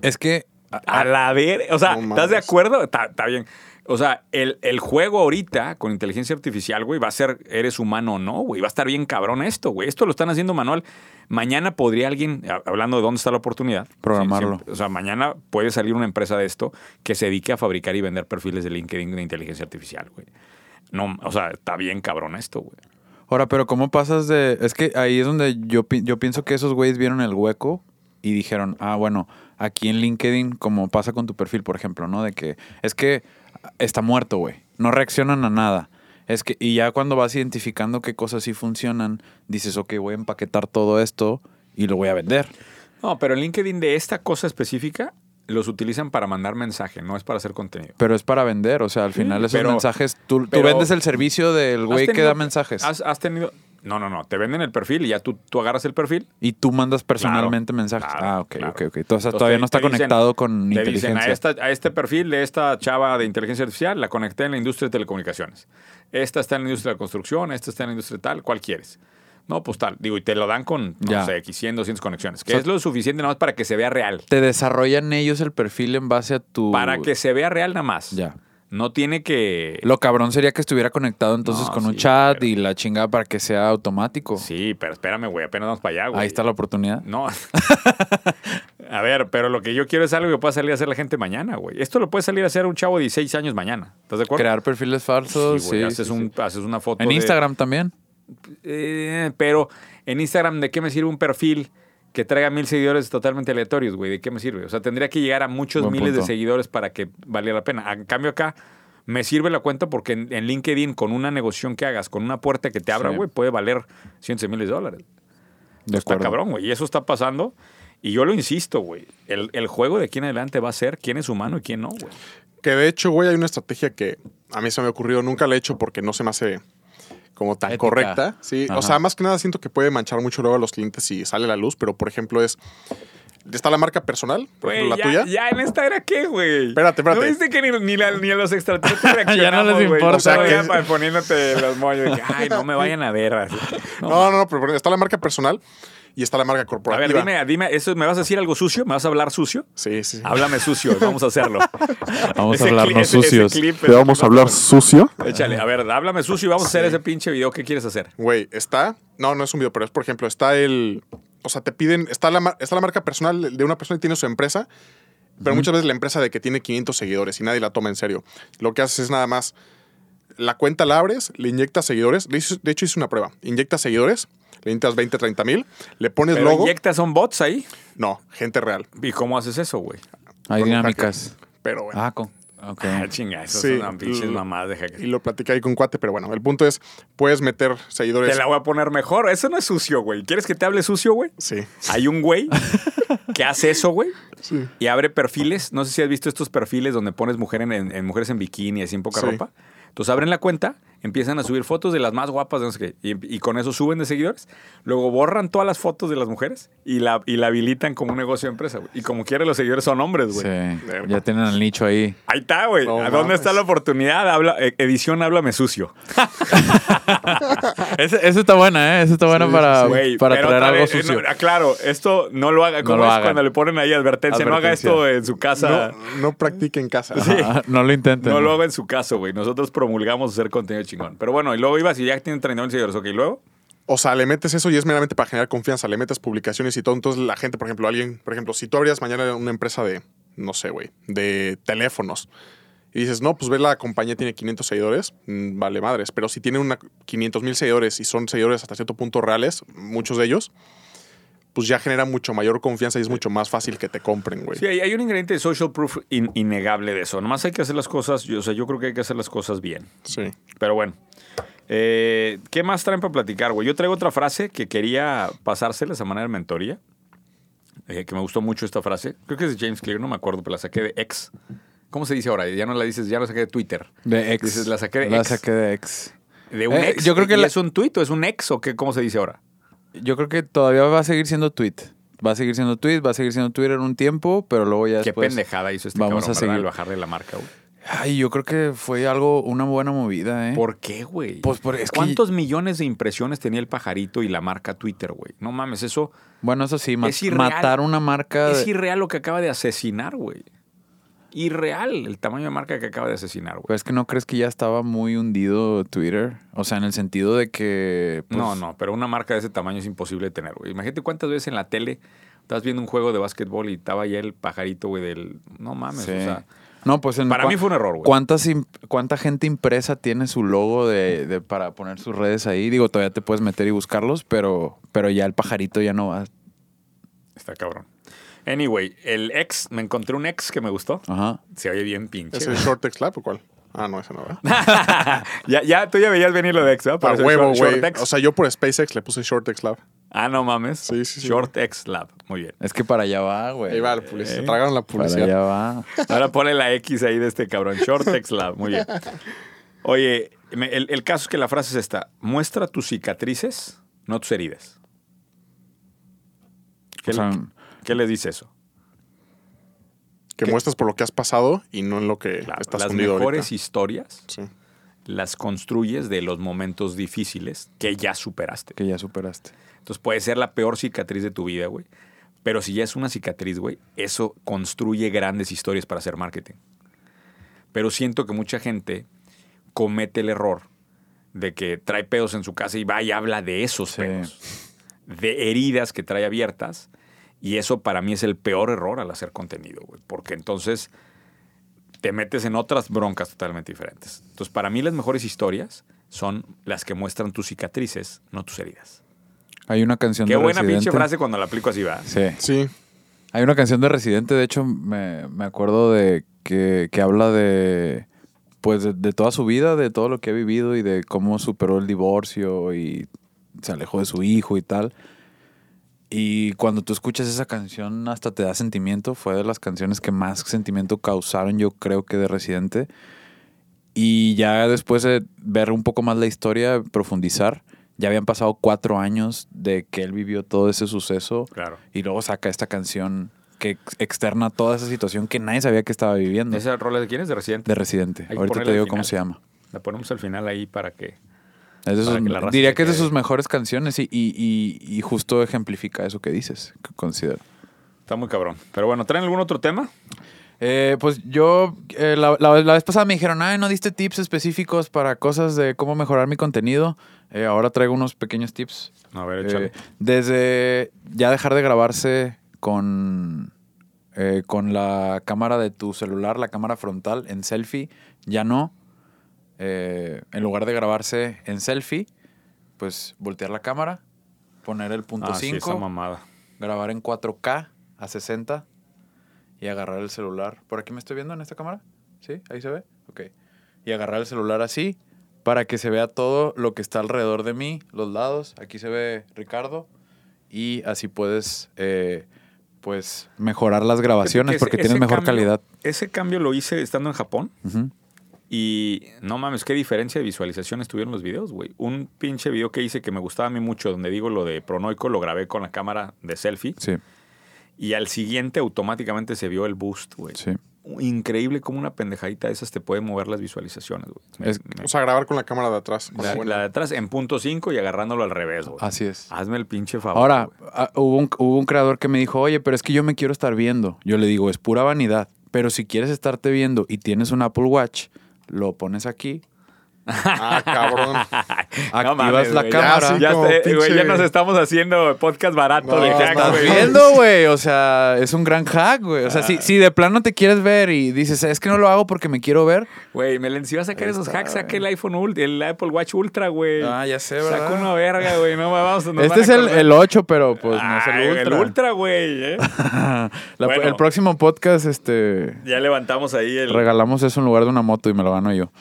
Es que A la ver, o sea, No ¿estás de acuerdo? Está bien. O sea, el, el juego ahorita con inteligencia artificial, güey, va a ser eres humano o no, güey. Va a estar bien cabrón esto, güey. Esto lo están haciendo manual. Mañana podría alguien, hablando de dónde está la oportunidad. Programarlo. sí, o sea, mañana puede salir una empresa de esto que se dedique a fabricar y vender perfiles de LinkedIn de inteligencia artificial, güey. No, o sea, está bien cabrón esto, güey. Ahora, pero ¿cómo pasas de...? Es que ahí es donde yo, yo pienso que esos güeyes vieron el hueco y dijeron, ah, bueno, aquí en LinkedIn, como pasa con tu perfil, por ejemplo, ¿no? De que es que está muerto, güey. No reaccionan a nada. Es que, y ya cuando vas identificando qué cosas sí funcionan, dices, ok, voy a empaquetar todo esto y lo voy a vender. No, pero en LinkedIn de esta cosa específica los utilizan para mandar mensaje, no es para hacer contenido. Pero es para vender, o sea, al final esos pero- mensajes, tú, tú vendes el servicio del ¿Has güey que da mensajes. Has, has tenido. No, no, no. Te venden el perfil y ya tú, tú agarras el perfil. Y tú mandas personalmente mensajes. claro, ah, ok, claro. ok, ok. Entonces, Entonces, todavía te- no está te dicen- conectado con Te dicen inteligencia. a, esta, a este perfil de esta chava de inteligencia artificial la conecté en la industria de telecomunicaciones. Esta está en la industria de la construcción, esta está en la industria tal. ¿Cuál quieres? No, pues tal. Digo, y te lo dan con, no Ya. sé, X 100, 200 conexiones. Que O sea, es lo suficiente nada más para que se vea real. Te desarrollan ellos el perfil en base a tu. Para que se vea real nada más. Ya. No tiene que... Lo cabrón sería que estuviera conectado entonces No, con un chat pero- y la chingada para que sea automático. Sí, pero espérame, güey. Apenas vamos para allá, güey. Ahí está la oportunidad. No. [LAUGHS] a ver, pero lo que yo quiero es algo que pueda salir a hacer la gente mañana, güey. Esto lo puede salir a hacer un chavo de 16 años mañana. ¿Estás de acuerdo? Crear perfiles falsos. Sí, güey, sí, haces, sí, un- haces una foto. En de- Instagram también. Eh, pero en Instagram, ¿de qué me sirve un perfil que traiga mil seguidores totalmente aleatorios, güey? ¿De qué me sirve? O sea, tendría que llegar a muchos Buen miles de seguidores para que valiera la pena. En cambio, acá me sirve la cuenta porque en, en LinkedIn, con una negociación que hagas, con una puerta que te abra, Sí. güey, puede valer cientos de miles de dólares. De Está acuerdo. cabrón, güey. Y eso está pasando. Y yo lo insisto, güey. El, el juego de aquí en adelante va a ser quién es humano y quién no, güey. Que de hecho, güey, hay una estrategia que a mí se me ha ocurrido, nunca la he hecho porque no se me hace como tan Ética. correcta. Sí, Ajá. o sea, más que nada siento que puede manchar mucho luego a los clientes si sale la luz, pero por ejemplo es está la marca personal, por ejemplo, la ya, tuya. ya en esta era qué, güey. Espérate, espérate. ¿No viste que ni, ni, la- ni a los extraterrestres [LAUGHS] reaccionamos, les güey? importa, O sea, ya pa- poniéndote los de que, Ay, no me vayan a ver. así. No, [LAUGHS] No, no, no, pero está la marca personal y está la marca A corporativa. ver, dime, dime, ¿eso, ¿me vas a decir algo sucio? ¿Me vas a hablar sucio? Sí, sí. sí. Háblame sucio, vamos a hacerlo. [LAUGHS] Vamos Ese a hablarnos clip- ese- ese sucios. clip, Te vamos a hablar sucio. Échale, a ver, háblame sucio y vamos a hacer ese pinche video. ¿Qué quieres hacer? Güey, está. No, no es un video, pero es, por ejemplo, está el. O sea, te piden. Está la, mar- está la marca personal de una persona y tiene su empresa. Pero muchas veces la empresa de que tiene 500 seguidores y nadie la toma en serio. Lo que haces es nada más. La cuenta la abres, le inyectas seguidores. De hecho, de hecho, hice una prueba. Inyectas seguidores, le inyectas 20, 30 mil, le pones ¿Pero logo. inyectas son bots ahí? No, gente real. ¿Y cómo haces eso, güey? Hay dinámicas. Pero bueno. Ah, con. Ok. Ah, chinga, esas Sí, son pinches mamadas de hackers. Y lo platicé ahí con cuate, pero bueno, el punto es, puedes meter seguidores. Te la voy a poner mejor. Eso no es sucio, güey. ¿Quieres que te hable sucio, güey? Sí, Hay un güey que hace eso, güey. sí. Y abre perfiles. No sé si has visto estos perfiles donde pones mujer en, en- en mujeres en bikini, así en poca Sí. ropa. Entonces abren la cuenta, empiezan a subir fotos de las más guapas, de no sé qué, y, y con eso suben de seguidores. Luego borran todas las fotos de las mujeres y la, y la habilitan como un negocio de empresa, güey. Y como quiera, los seguidores son hombres, güey. Sí. Ya tienen el nicho ahí. Ahí está, güey. No ¿A dónde mames. está la oportunidad? Habla, eh, edición, háblame sucio. [LAUGHS] Ese está buena, ¿eh? Ese está bueno para, Güey, para traer algo eh, sucio. no, claro, esto no lo haga. ¿Cómo lo es hagan. cuando le ponen ahí advertencia? No haga esto en su casa. No, no practique en casa. Ajá, no lo intenten. No lo haga en su caso, güey. Nosotros promulgamos hacer contenido chingón. Pero bueno, y luego ibas y ya tienen 30 mil seguidores. Ok, ¿y luego. O sea, le metes eso y es meramente para generar confianza. Le metes publicaciones y todo. Entonces, la gente, por ejemplo, alguien, por ejemplo, si tú abrías mañana una empresa de, no sé, güey, de teléfonos y dices, no, pues ve la compañía tiene 500 seguidores, mm, vale madres. Pero si tiene una 500 mil seguidores y son seguidores hasta cierto punto reales, muchos de ellos, pues ya genera mucho mayor confianza y es mucho más fácil que te compren, güey. Sí, hay, un ingrediente de social proof in- innegable de eso. Nomás hay que hacer las cosas. Yo, o sea, yo creo que hay que hacer las cosas bien. Sí. Pero bueno. Eh, ¿Qué más traen para platicar, güey? Yo traigo otra frase que quería pasárseles a manera de mentoría. eh, que me gustó mucho esta frase. Creo que es de James Clear, no me acuerdo, pero la saqué de X. ¿Cómo se dice ahora? Ya no la dices, ya la saqué de Twitter. De ex. Dices, la saqué de La ex. saqué de ex. De un Eh, ex. yo creo que ¿Y la- es un tuit o es un ex o qué? ¿Cómo se dice ahora? Yo creo que todavía va a seguir siendo tweet. Va a seguir siendo tweet, va a seguir siendo Twitter un tiempo, pero luego ya Qué después... pendejada hizo este vamos cabrón, a seguir. El bajarle la marca, güey. Ay, yo creo que fue algo, una buena movida, ¿eh? ¿Por qué, güey? Pues por- es que- ¿Cuántos millones de impresiones tenía el pajarito y la marca Twitter, güey? No mames, eso Bueno, eso sí, ma- Es irreal. matar una marca... es irreal lo que acaba de asesinar, güey. Irreal el tamaño de marca que acaba de asesinar, güey. Pues es que no crees que ya estaba muy hundido Twitter. O sea, en el sentido de que. pues, no, no, pero una marca de ese tamaño es imposible de tener, güey. Imagínate cuántas veces en la tele estás viendo un juego de básquetbol y estaba ya el pajarito, güey, del... No mames, sí. o sea... no, pues en Para mí fue un error, güey. ¿Cuántas ¿Cuánta gente impresa tiene su logo de, de- para poner sus redes ahí? Digo, todavía te puedes meter y buscarlos, pero, pero ya el pajarito ya no va. Está cabrón. Anyway, el ex, me encontré un ex que me gustó. Ajá. Se oye bien pinche. ¿Es el Short Text Lab o cuál? Ah, no, ese no, ¿verdad? [LAUGHS] ya, ya, tú ya veías venir lo de ex, ¿verdad? Por A eso el huevo, güey. ex. O sea, yo por SpaceX le puse Short Text Lab. ah, no mames. Sí, sí, sí. Short X Lab. Muy bien. Es que para allá va, güey. Ahí va la publicidad. Eh, Se tragaron la Para publicidad. allá va. Ahora pone la X ahí de este cabrón. Short X Lab. Muy bien. Oye, me- el, el caso es que la frase es esta. Muestra tus cicatrices, no tus heridas. ¿Qué, O sea, le- qué les dice eso? Que muestras por lo que has pasado y no en lo que Claro, estás las hundido mejores ahorita. historias Sí. las construyes de los momentos difíciles que ya superaste. que ya superaste. Entonces puede ser la peor cicatriz de tu vida, güey. Pero si ya es una cicatriz, güey, eso construye grandes historias para hacer marketing. Pero siento que mucha gente comete el error de que trae pedos en su casa y va y habla de esos Sí. pedos. De heridas que trae abiertas. Y eso para mí es el peor error al hacer contenido, güey. Porque entonces te metes en otras broncas totalmente diferentes. Entonces, para mí las mejores historias son las que muestran tus cicatrices, no tus heridas. Hay una canción Qué de buena Residente. pinche frase cuando la aplico así, va. Sí. Sí. Hay una canción de Residente, de hecho, me, me acuerdo de que, que habla de pues de, de toda su vida, de todo lo que ha vivido y de cómo superó el divorcio y se alejó de su hijo y tal. Y cuando tú escuchas esa canción hasta te da sentimiento, fue de las canciones que más sentimiento causaron yo creo que de Residente. Y ya después de ver un poco más la historia, profundizar, ya habían pasado cuatro años de que él vivió todo ese suceso Claro. y luego saca esta canción que ex- externa toda esa situación que nadie sabía que estaba viviendo. ¿Esa rola de quién es? De Residente. De Residente. Ahorita te digo cómo se llama. La ponemos al final ahí para que... Es sus- que diría que es de sus mejores canciones y, y- y- y justo ejemplifica eso que dices, que considero. Está muy cabrón. Pero bueno, ¿traen algún otro tema? Eh, pues yo, eh, la, la- la vez pasada me dijeron, ay, no diste tips específicos para cosas de cómo mejorar mi contenido. Eh, ahora traigo unos pequeños tips. A ver, Eh, échale. desde ya dejar de grabarse con, con la cámara de tu celular, la cámara frontal en selfie, ya no. Eh, en lugar de grabarse en selfie, pues voltear la cámara, poner el punto ah, sí, esa 5, mamada. grabar en 4K a 60 y agarrar el celular. ¿Por aquí me estoy viendo en esta cámara? ¿Sí? ¿Ahí se ve? Ok. Y agarrar el celular así para que se vea todo lo que está alrededor de mí, los lados. Aquí se ve Ricardo. Y así puedes, eh, pues, mejorar las grabaciones Ese- porque ese tienes mejor cambio- calidad. Ese cambio lo hice estando en Japón. Ujú. Y no mames, qué diferencia de visualizaciones tuvieron los videos, güey. Un pinche video que hice que me gustaba a mí mucho, donde digo lo de pronoico, lo grabé con la cámara de selfie. Sí, Y al siguiente automáticamente se vio el boost, güey. sí. Increíble cómo una pendejadita de esas te puede mover las visualizaciones, güey. Me- Es- me- O sea, grabar con la cámara de atrás. la, la de atrás en punto 5 y agarrándolo al revés, güey. Así es. Hazme el pinche favor. Ahora, ah, hubo, un, hubo un creador que me dijo, oye, pero es que yo me quiero estar viendo. Yo le digo, es pura vanidad. Pero si quieres estarte viendo y tienes un Apple Watch, lo pones aquí, Ah, cabrón. [LAUGHS] [LAUGHS] activas mames, la cámara. Ya, pinche- nos estamos haciendo podcast barato No, de hack, no. viendo, [LAUGHS] güey. O sea, es un gran hack, güey. O sea, si, si de plano te quieres ver y dices, es que no lo hago porque me quiero ver. Güey, me si va a sacar esos hacks, saca el iPhone Ultra, el Apple Watch Ultra, güey. Ah, ya sé, Saca ¿verdad? una verga, güey. No vamos nos Este a es el, el 8, pero pues no es el Ultra. El Ultra, güey. ¿eh? [LAUGHS] Bueno. El próximo podcast, este, ya levantamos ahí el. regalamos eso en lugar de una moto y me lo gano yo.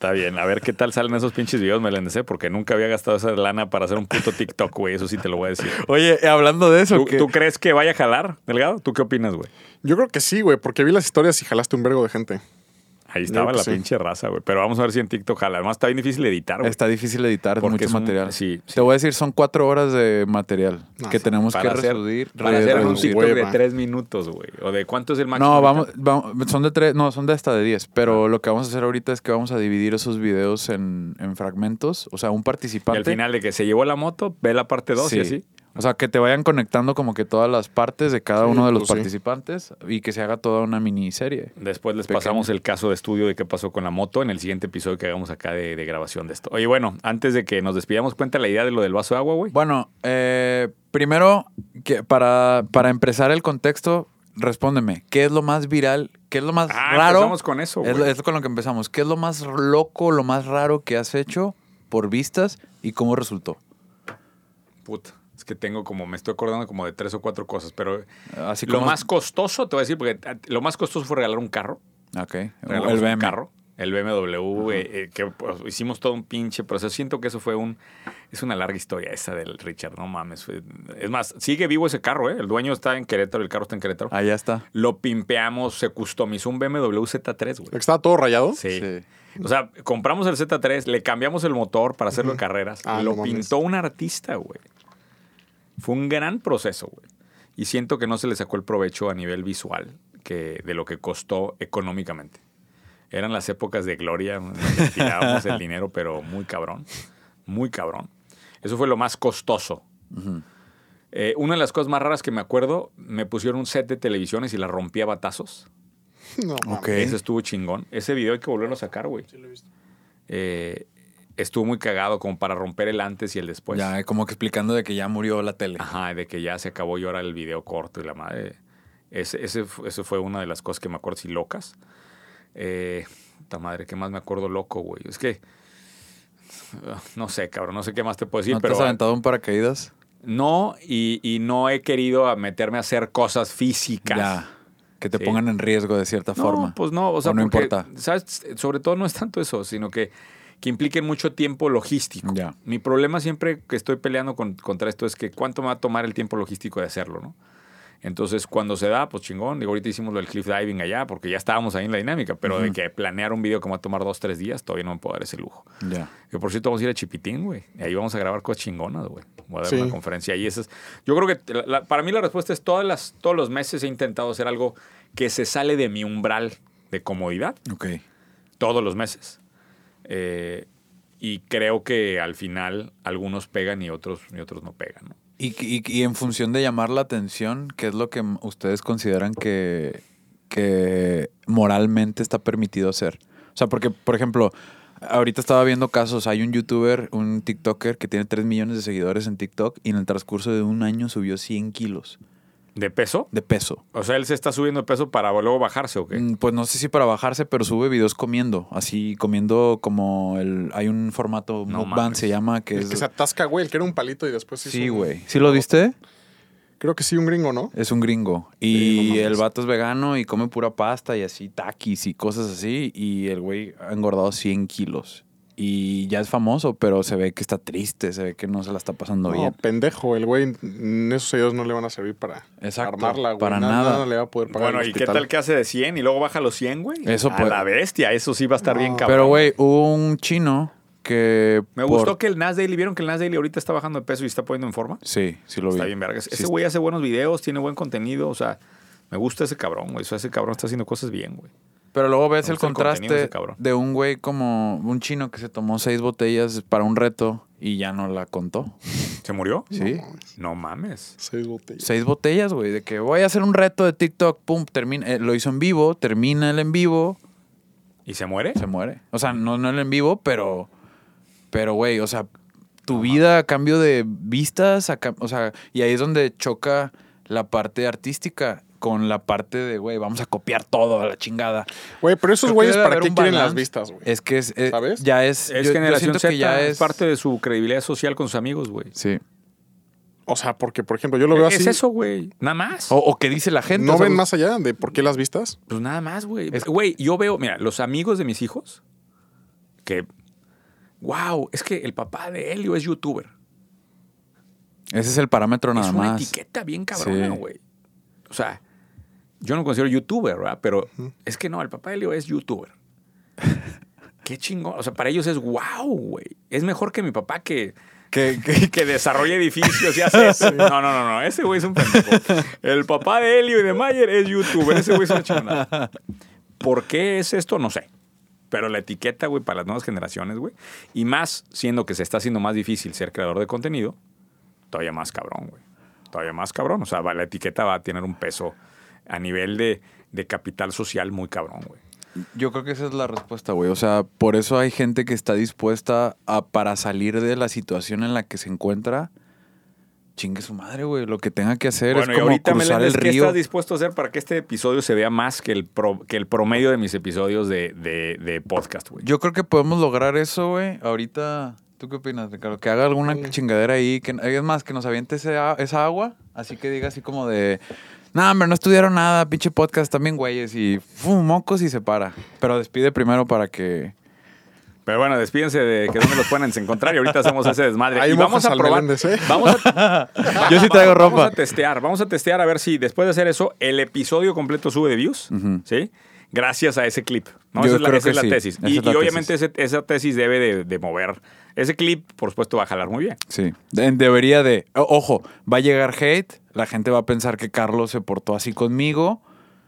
Está bien, a ver qué tal salen esos pinches videos, Meléndez, ¿eh? porque nunca había gastado esa lana para hacer un puto TikTok, güey. Eso sí te lo voy a decir. Oye, hablando de eso, ¿Tú, que- tú crees que vaya a jalar, Delgado? ¿Tú qué opinas, güey? Yo creo que sí, güey, porque vi las historias y jalaste un vergo de gente. Ahí estaba la sí. pinche raza, güey. Pero vamos a ver si en TikTok jala. Además, está bien difícil editar, güey. Está difícil editar, Porque mucho es un- material. sí, sí. Te voy a decir, son cuatro horas de material No, que sí. tenemos Para que hacer, reducir. para hacer un reducir. TikTok de Hueva. tres minutos, güey. ¿O de cuánto es el máximo? No, ahorita? vamos, vamos- son de tres, no, son de hasta de 10, pero lo que vamos a hacer ahorita es que vamos a dividir esos videos en, en fragmentos, o sea, un Y participante. al final de que se llevó la moto, ve la parte 2 y Sí. así. O sea, que te vayan conectando como que todas las partes de cada Sí, uno de los pues sí. participantes y que se haga toda una miniserie. Después les pasamos el caso de estudio de qué pasó con la moto en el siguiente episodio que hagamos acá de, de grabación de esto. Oye, bueno, antes de que nos despidamos, cuenta la idea de lo del vaso de agua, güey. Bueno, eh, primero, que para, para empezar el contexto, respóndeme, ¿qué es lo más viral? ¿Qué es lo más Ah, raro? empezamos con eso, Es, güey. es con lo que empezamos. ¿Qué es lo más loco, lo más raro que has hecho por vistas y cómo resultó? Puta, que tengo como, me estoy acordando como de tres o cuatro cosas, pero Así lo más costoso, te voy a decir, porque ah, lo más costoso fue regalar un carro. Ok. Regalamos El un BM. carro. El BMW, eh, eh, que pues, hicimos todo un pinche proceso. Siento que eso fue un. Es una larga historia esa del Richard, no mames. fue- Es más, sigue vivo ese carro, ¿eh? El dueño está en Querétaro, el carro está en Querétaro. Allá está. Lo pimpeamos, se customizó un BMW Z3, güey. ¿Estaba todo rayado? Sí. Sí. O sea, compramos el Z3, le cambiamos el motor para hacerlo de carreras. Ah, lo no pintó un artista, güey. Fue un gran proceso, güey. Y siento que no se le sacó el provecho a nivel visual que de lo que costó económicamente. Eran las épocas de gloria, donde tirábamos el [LAUGHS] dinero, pero muy cabrón. Muy cabrón. Eso fue lo más costoso. Eh, una de las cosas más raras que me acuerdo, me pusieron un set de televisiones y la rompí a batazos. No, mames. Ok. Ese estuvo chingón. Ese video hay que volverlo a sacar, güey. Eh, estuvo muy cagado como para romper el antes y el después. ya, como que explicando de que ya murió la tele. Ajá, de que ya se acabó y ahora el video corto y la madre. Ese, ese, eso fue una de las cosas que me acuerdo, sí, locas. Eh, madre, ¿qué más me acuerdo loco, güey? Es que. ah, No sé, cabrón, no sé qué más te puedo decir, ¿No te pero. has aventado un paracaídas? No, y, y no he querido meterme a hacer cosas físicas. Ya. Que te Sí. pongan en riesgo de cierta No, forma. pues no, o sea, ¿O no porque, importa? ¿sabes? Sobre todo no es tanto eso, sino que, que impliquen mucho tiempo logístico. Ya. Mi problema siempre que estoy peleando con- contra esto es que cuánto me va a tomar el tiempo logístico de hacerlo, ¿no? Entonces, cuando se da, pues chingón. Digo, ahorita hicimos lo del cliff diving allá porque ya estábamos ahí en la dinámica, pero de que planear un video que va a tomar dos, tres días, todavía no me puedo dar ese lujo. Ya. Que por cierto, vamos a ir a Chipitín, güey. Y ahí vamos a grabar cosas chingonas, güey. Voy a dar Sí. una conferencia ahí. Esas, yo creo que la- la- para mí la respuesta es todas las, todos los meses he intentado hacer algo que se sale de mi umbral de comodidad. Ok. Todos los meses. Eh, y creo que al final algunos pegan y otros, y otros no pegan. Y, y- en función de llamar la atención, ¿qué es lo que ustedes consideran que, que moralmente está permitido hacer? O sea, porque, por ejemplo, ahorita estaba viendo casos, hay un youtuber, un TikToker que tiene 3 millones de seguidores en TikTok y en el transcurso de un año subió 100 kilos ¿De peso? de peso. O sea, él se está subiendo de peso para luego bajarse, ¿o qué? Mm, Pues no sé si para bajarse, pero sube videos comiendo, así comiendo como el... Hay un formato, No mukbang se llama, que El es... que se atasca, güey, el que era un palito y después Sí, un- güey. ¿Sí lo viste? Creo que sí, un gringo, ¿no? Es un gringo. Sí, Y no el vato es vegano y come pura pasta y así, taquis y cosas así. Y el güey ha engordado 100 kilos. Y ya es famoso, pero se ve que está triste, se ve que no se la está pasando No, bien. pendejo. El güey, esos seguidores no le van a servir para Exacto, armarla, güey. para nada. le va a poder pagar Bueno, el ¿y qué tal que hace de 100 y luego baja a los 100, güey? Eso a puede- la bestia, eso sí va a estar bien cabrón. Pero, güey, hubo un chino que... Me por- gustó que el Nas Daily, ¿vieron que el Nas Daily ahorita está bajando de peso y está poniendo en forma? Sí, sí lo vi. Está bien, vergas. Sí Ese está- güey hace buenos videos, tiene buen contenido, o sea, me gusta ese cabrón, güey. O sea, ese cabrón está haciendo cosas bien, güey. Pero luego ves el de contraste de un güey como un chino que se tomó seis botellas para un reto y ya no la contó. ¿Se murió? Sí. No mames. Seis botellas. Seis botellas, güey, de que voy a hacer un reto de TikTok, pum, termina, eh, lo hizo en vivo, termina el en vivo, ¿Y se muere? se muere. O sea, no, no el en vivo, pero, pero, güey, o sea, tu vida a cambio de vistas, a o sea, y ahí es donde choca la parte artística con la parte de, güey, vamos a copiar todo a la chingada. Güey, pero esos güeyes, ¿para qué quieren las vistas, güey? Es que es, eh, ¿Sabes? ya es, Es yo- yo generación siento Z, que ya es es parte de su credibilidad social con sus amigos, güey. Sí. O sea, porque, por ejemplo, yo lo veo así. Es eso, güey. Nada más. O, o que dice la gente. ¿No o sea, ven más allá de por qué las vistas? Pues nada más, güey. Es- Güey, yo veo, mira, los amigos de mis hijos, que, wow, es que el papá de Helio es youtuber. Ese es el parámetro nada es una más. etiqueta bien cabrona, Sí. güey. O sea, yo no considero youtuber, ¿verdad? Pero es que no, el papá de Helio es youtuber. [LAUGHS] Qué chingón. O sea, para ellos es wow, güey. Es mejor que mi papá que, Que, [LAUGHS] que- que desarrolla edificios y hace [LAUGHS] eso. No, no, no, no. Ese güey es un pendejo. El papá de Helio y de Mayer es youtuber. Ese güey es una chingada. ¿Por qué es esto? No sé. Pero la etiqueta, güey, para las nuevas generaciones, güey. Y más siendo que se está haciendo más difícil ser creador de contenido, todavía más cabrón, güey. Todavía más cabrón. O sea, la etiqueta va a tener un peso a nivel de, de capital social muy cabrón, güey. yo creo que esa es la respuesta, güey. O sea, por eso hay gente que está dispuesta a, para salir de la situación en la que se encuentra, chingue su madre, güey. Lo que tenga que hacer Bueno, es y como ahorita, cruzar Meléndez, el ¿qué río. estás dispuesto a hacer para que este episodio se vea más que el, pro- que el promedio de mis episodios de, de- de podcast, güey? Yo creo que podemos lograr eso, güey. Ahorita, ¿tú qué opinas, Ricardo? Que haga alguna chingadera ahí. Que, es más, que nos aviente ese esa agua. Así que diga así como de... No, hombre, no estudiaron nada, pinche podcast, también güeyes. Y ¡fum! mocos y se para. Pero despide primero para que... Pero bueno, despídense de que dónde los pueden encontrar y ahorita hacemos ese desmadre. Ahí y vamos a probar. ¿eh? Vamos a, [LAUGHS] Yo sí traigo Vamos ropa. a testear, vamos a testear a ver si después de hacer eso, el episodio completo sube de views. ¿sí? Gracias a ese clip. ¿no? Yo esa es la, esa que es la sí, tesis. esa Y, es la y obviamente tesis. ese- esa tesis debe de, de mover. Ese clip, por supuesto, va a jalar muy bien. Sí, de- debería de... Ojo, va a llegar hate, la gente va a pensar que Carlos se portó así conmigo.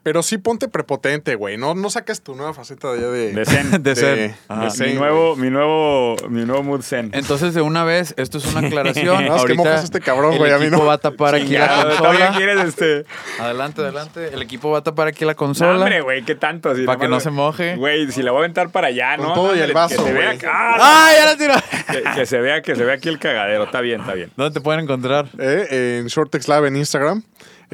Pero sí ponte prepotente, güey. No, no saques tu nueva faceta de allá de... De Zen. [LAUGHS] De Zen. de Ajá. Zen, mi, nuevo, mi, nuevo, mi nuevo mood Zen. Entonces, de una vez, esto es una [LAUGHS] aclaración. No, es que mojas a este cabrón, güey, a El mí equipo no. va a tapar aquí la Chingado, ¿También consola. quieres este? Adelante, adelante. El equipo va a tapar aquí la No, consola. hombre, güey, ¿qué tanto? Si Para que no se moje. Güey, si la voy a aventar para allá, Con ¿no? todo y el que vaso, se vea. ¡Ah! ¡Ah, ya la tiró! Que, que se vea, que se vea aquí el cagadero. Está bien, está bien. ¿Dónde te pueden encontrar? Eh, en Shortex Lab en Instagram.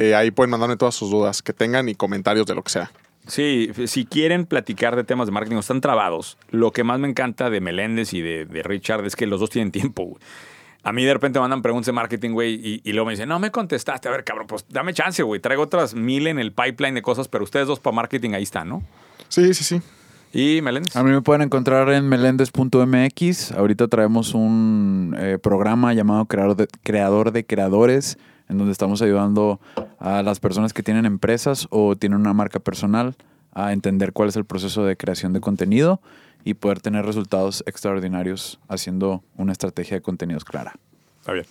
Eh, ahí pueden mandarme todas sus dudas que tengan y comentarios de lo que sea. Sí, si quieren platicar de temas de marketing o están trabados, lo que más me encanta de Meléndez y de, de Richard es que los dos tienen tiempo, güey. A mí de repente me mandan preguntas de marketing, güey, y, y luego me dicen, no me contestaste. A ver, cabrón, pues dame chance, güey. Traigo otras mil en el pipeline de cosas, pero ustedes dos para marketing ahí están, ¿no? Sí, sí, sí. Y Meléndez. A mí me pueden encontrar en melendez.mx. Ahorita traemos un eh, programa llamado Creador de, Creador de Creadores, en donde estamos ayudando a las personas que tienen empresas o tienen una marca personal a entender cuál es el proceso de creación de contenido y poder tener resultados extraordinarios haciendo una estrategia de contenidos clara. Está bien.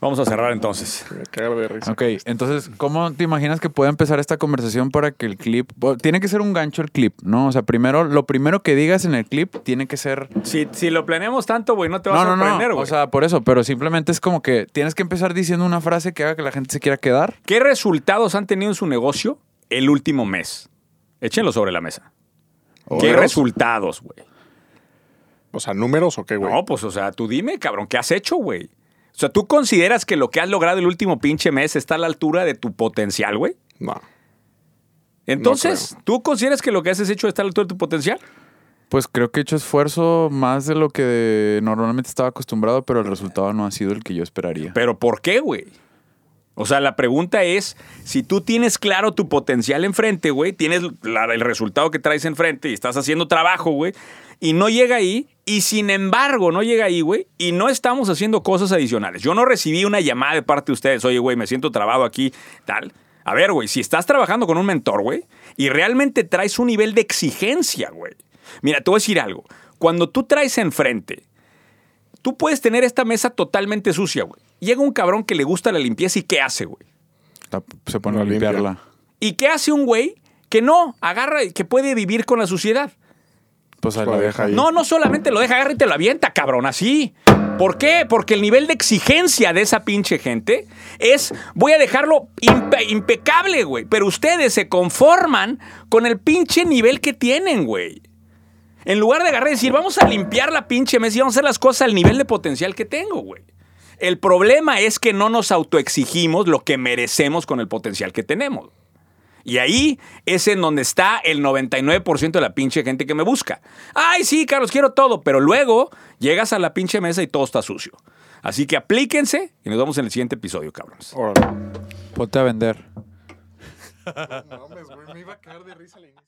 Vamos a cerrar entonces. Me cagar de risa. Ok, entonces, ¿cómo te imaginas que puede empezar esta conversación para que el clip... bueno, tiene que ser un gancho el clip, ¿no? O sea, primero, lo primero que digas en el clip tiene que ser... Si, si lo planeamos tanto, güey, no te vas No, a no, sorprender, no. güey. O sea, por eso, pero simplemente es como que tienes que empezar diciendo una frase que haga que la gente se quiera quedar. ¿Qué resultados han tenido en su negocio el último mes? Échenlo sobre la mesa. ¿Qué ¿Números? resultados, güey? O sea, ¿números o qué, güey? No, pues, o sea, tú dime, cabrón, ¿qué has hecho, güey? O sea, ¿tú consideras que lo que has logrado el último pinche mes está a la altura de tu potencial, güey? No. Entonces. ¿tú consideras que lo que has hecho está a la altura de tu potencial? Pues creo que he hecho esfuerzo más de lo que normalmente estaba acostumbrado, pero el resultado no ha sido el que yo esperaría. ¿Pero por qué, güey? O sea, la pregunta es, si tú tienes claro tu potencial enfrente, güey, tienes el resultado que traes enfrente y estás haciendo trabajo, güey, y no llega ahí, y sin embargo no llega ahí, güey, y no estamos haciendo cosas adicionales. Yo no recibí una llamada de parte de ustedes, oye, güey, me siento trabado aquí, tal. A ver, güey, si estás trabajando con un mentor, güey, y realmente traes un nivel de exigencia, güey. Mira, te voy a decir algo. Cuando tú traes enfrente tú puedes tener esta mesa totalmente sucia, güey. Llega un cabrón que le gusta la limpieza y ¿qué hace, güey? La- se pone a limpiarla. ¿Y qué hace un güey que no agarra y que puede vivir con la suciedad? Pues ahí Lo la deja deja ahí. ahí. No, no solamente lo deja agarra y te lo avienta, cabrón, así. ¿Por qué? Porque el nivel de exigencia de esa pinche gente es, voy a dejarlo impe- impecable, güey. Pero ustedes se conforman con el pinche nivel que tienen, güey. En lugar de agarrar y decir, vamos a limpiar la pinche mesa y vamos a hacer las cosas al nivel de potencial que tengo, güey. El problema es que no nos autoexigimos lo que merecemos con el potencial que tenemos. Y ahí es en donde está el 99% de la pinche gente que me busca. Ay, sí, Carlos, quiero todo, pero luego llegas a la pinche mesa y todo está sucio. Así que aplíquense y nos vemos en el siguiente episodio, cabrones. Órale. Ponte a vender. No mames, güey, me iba a caer de risa al inicio.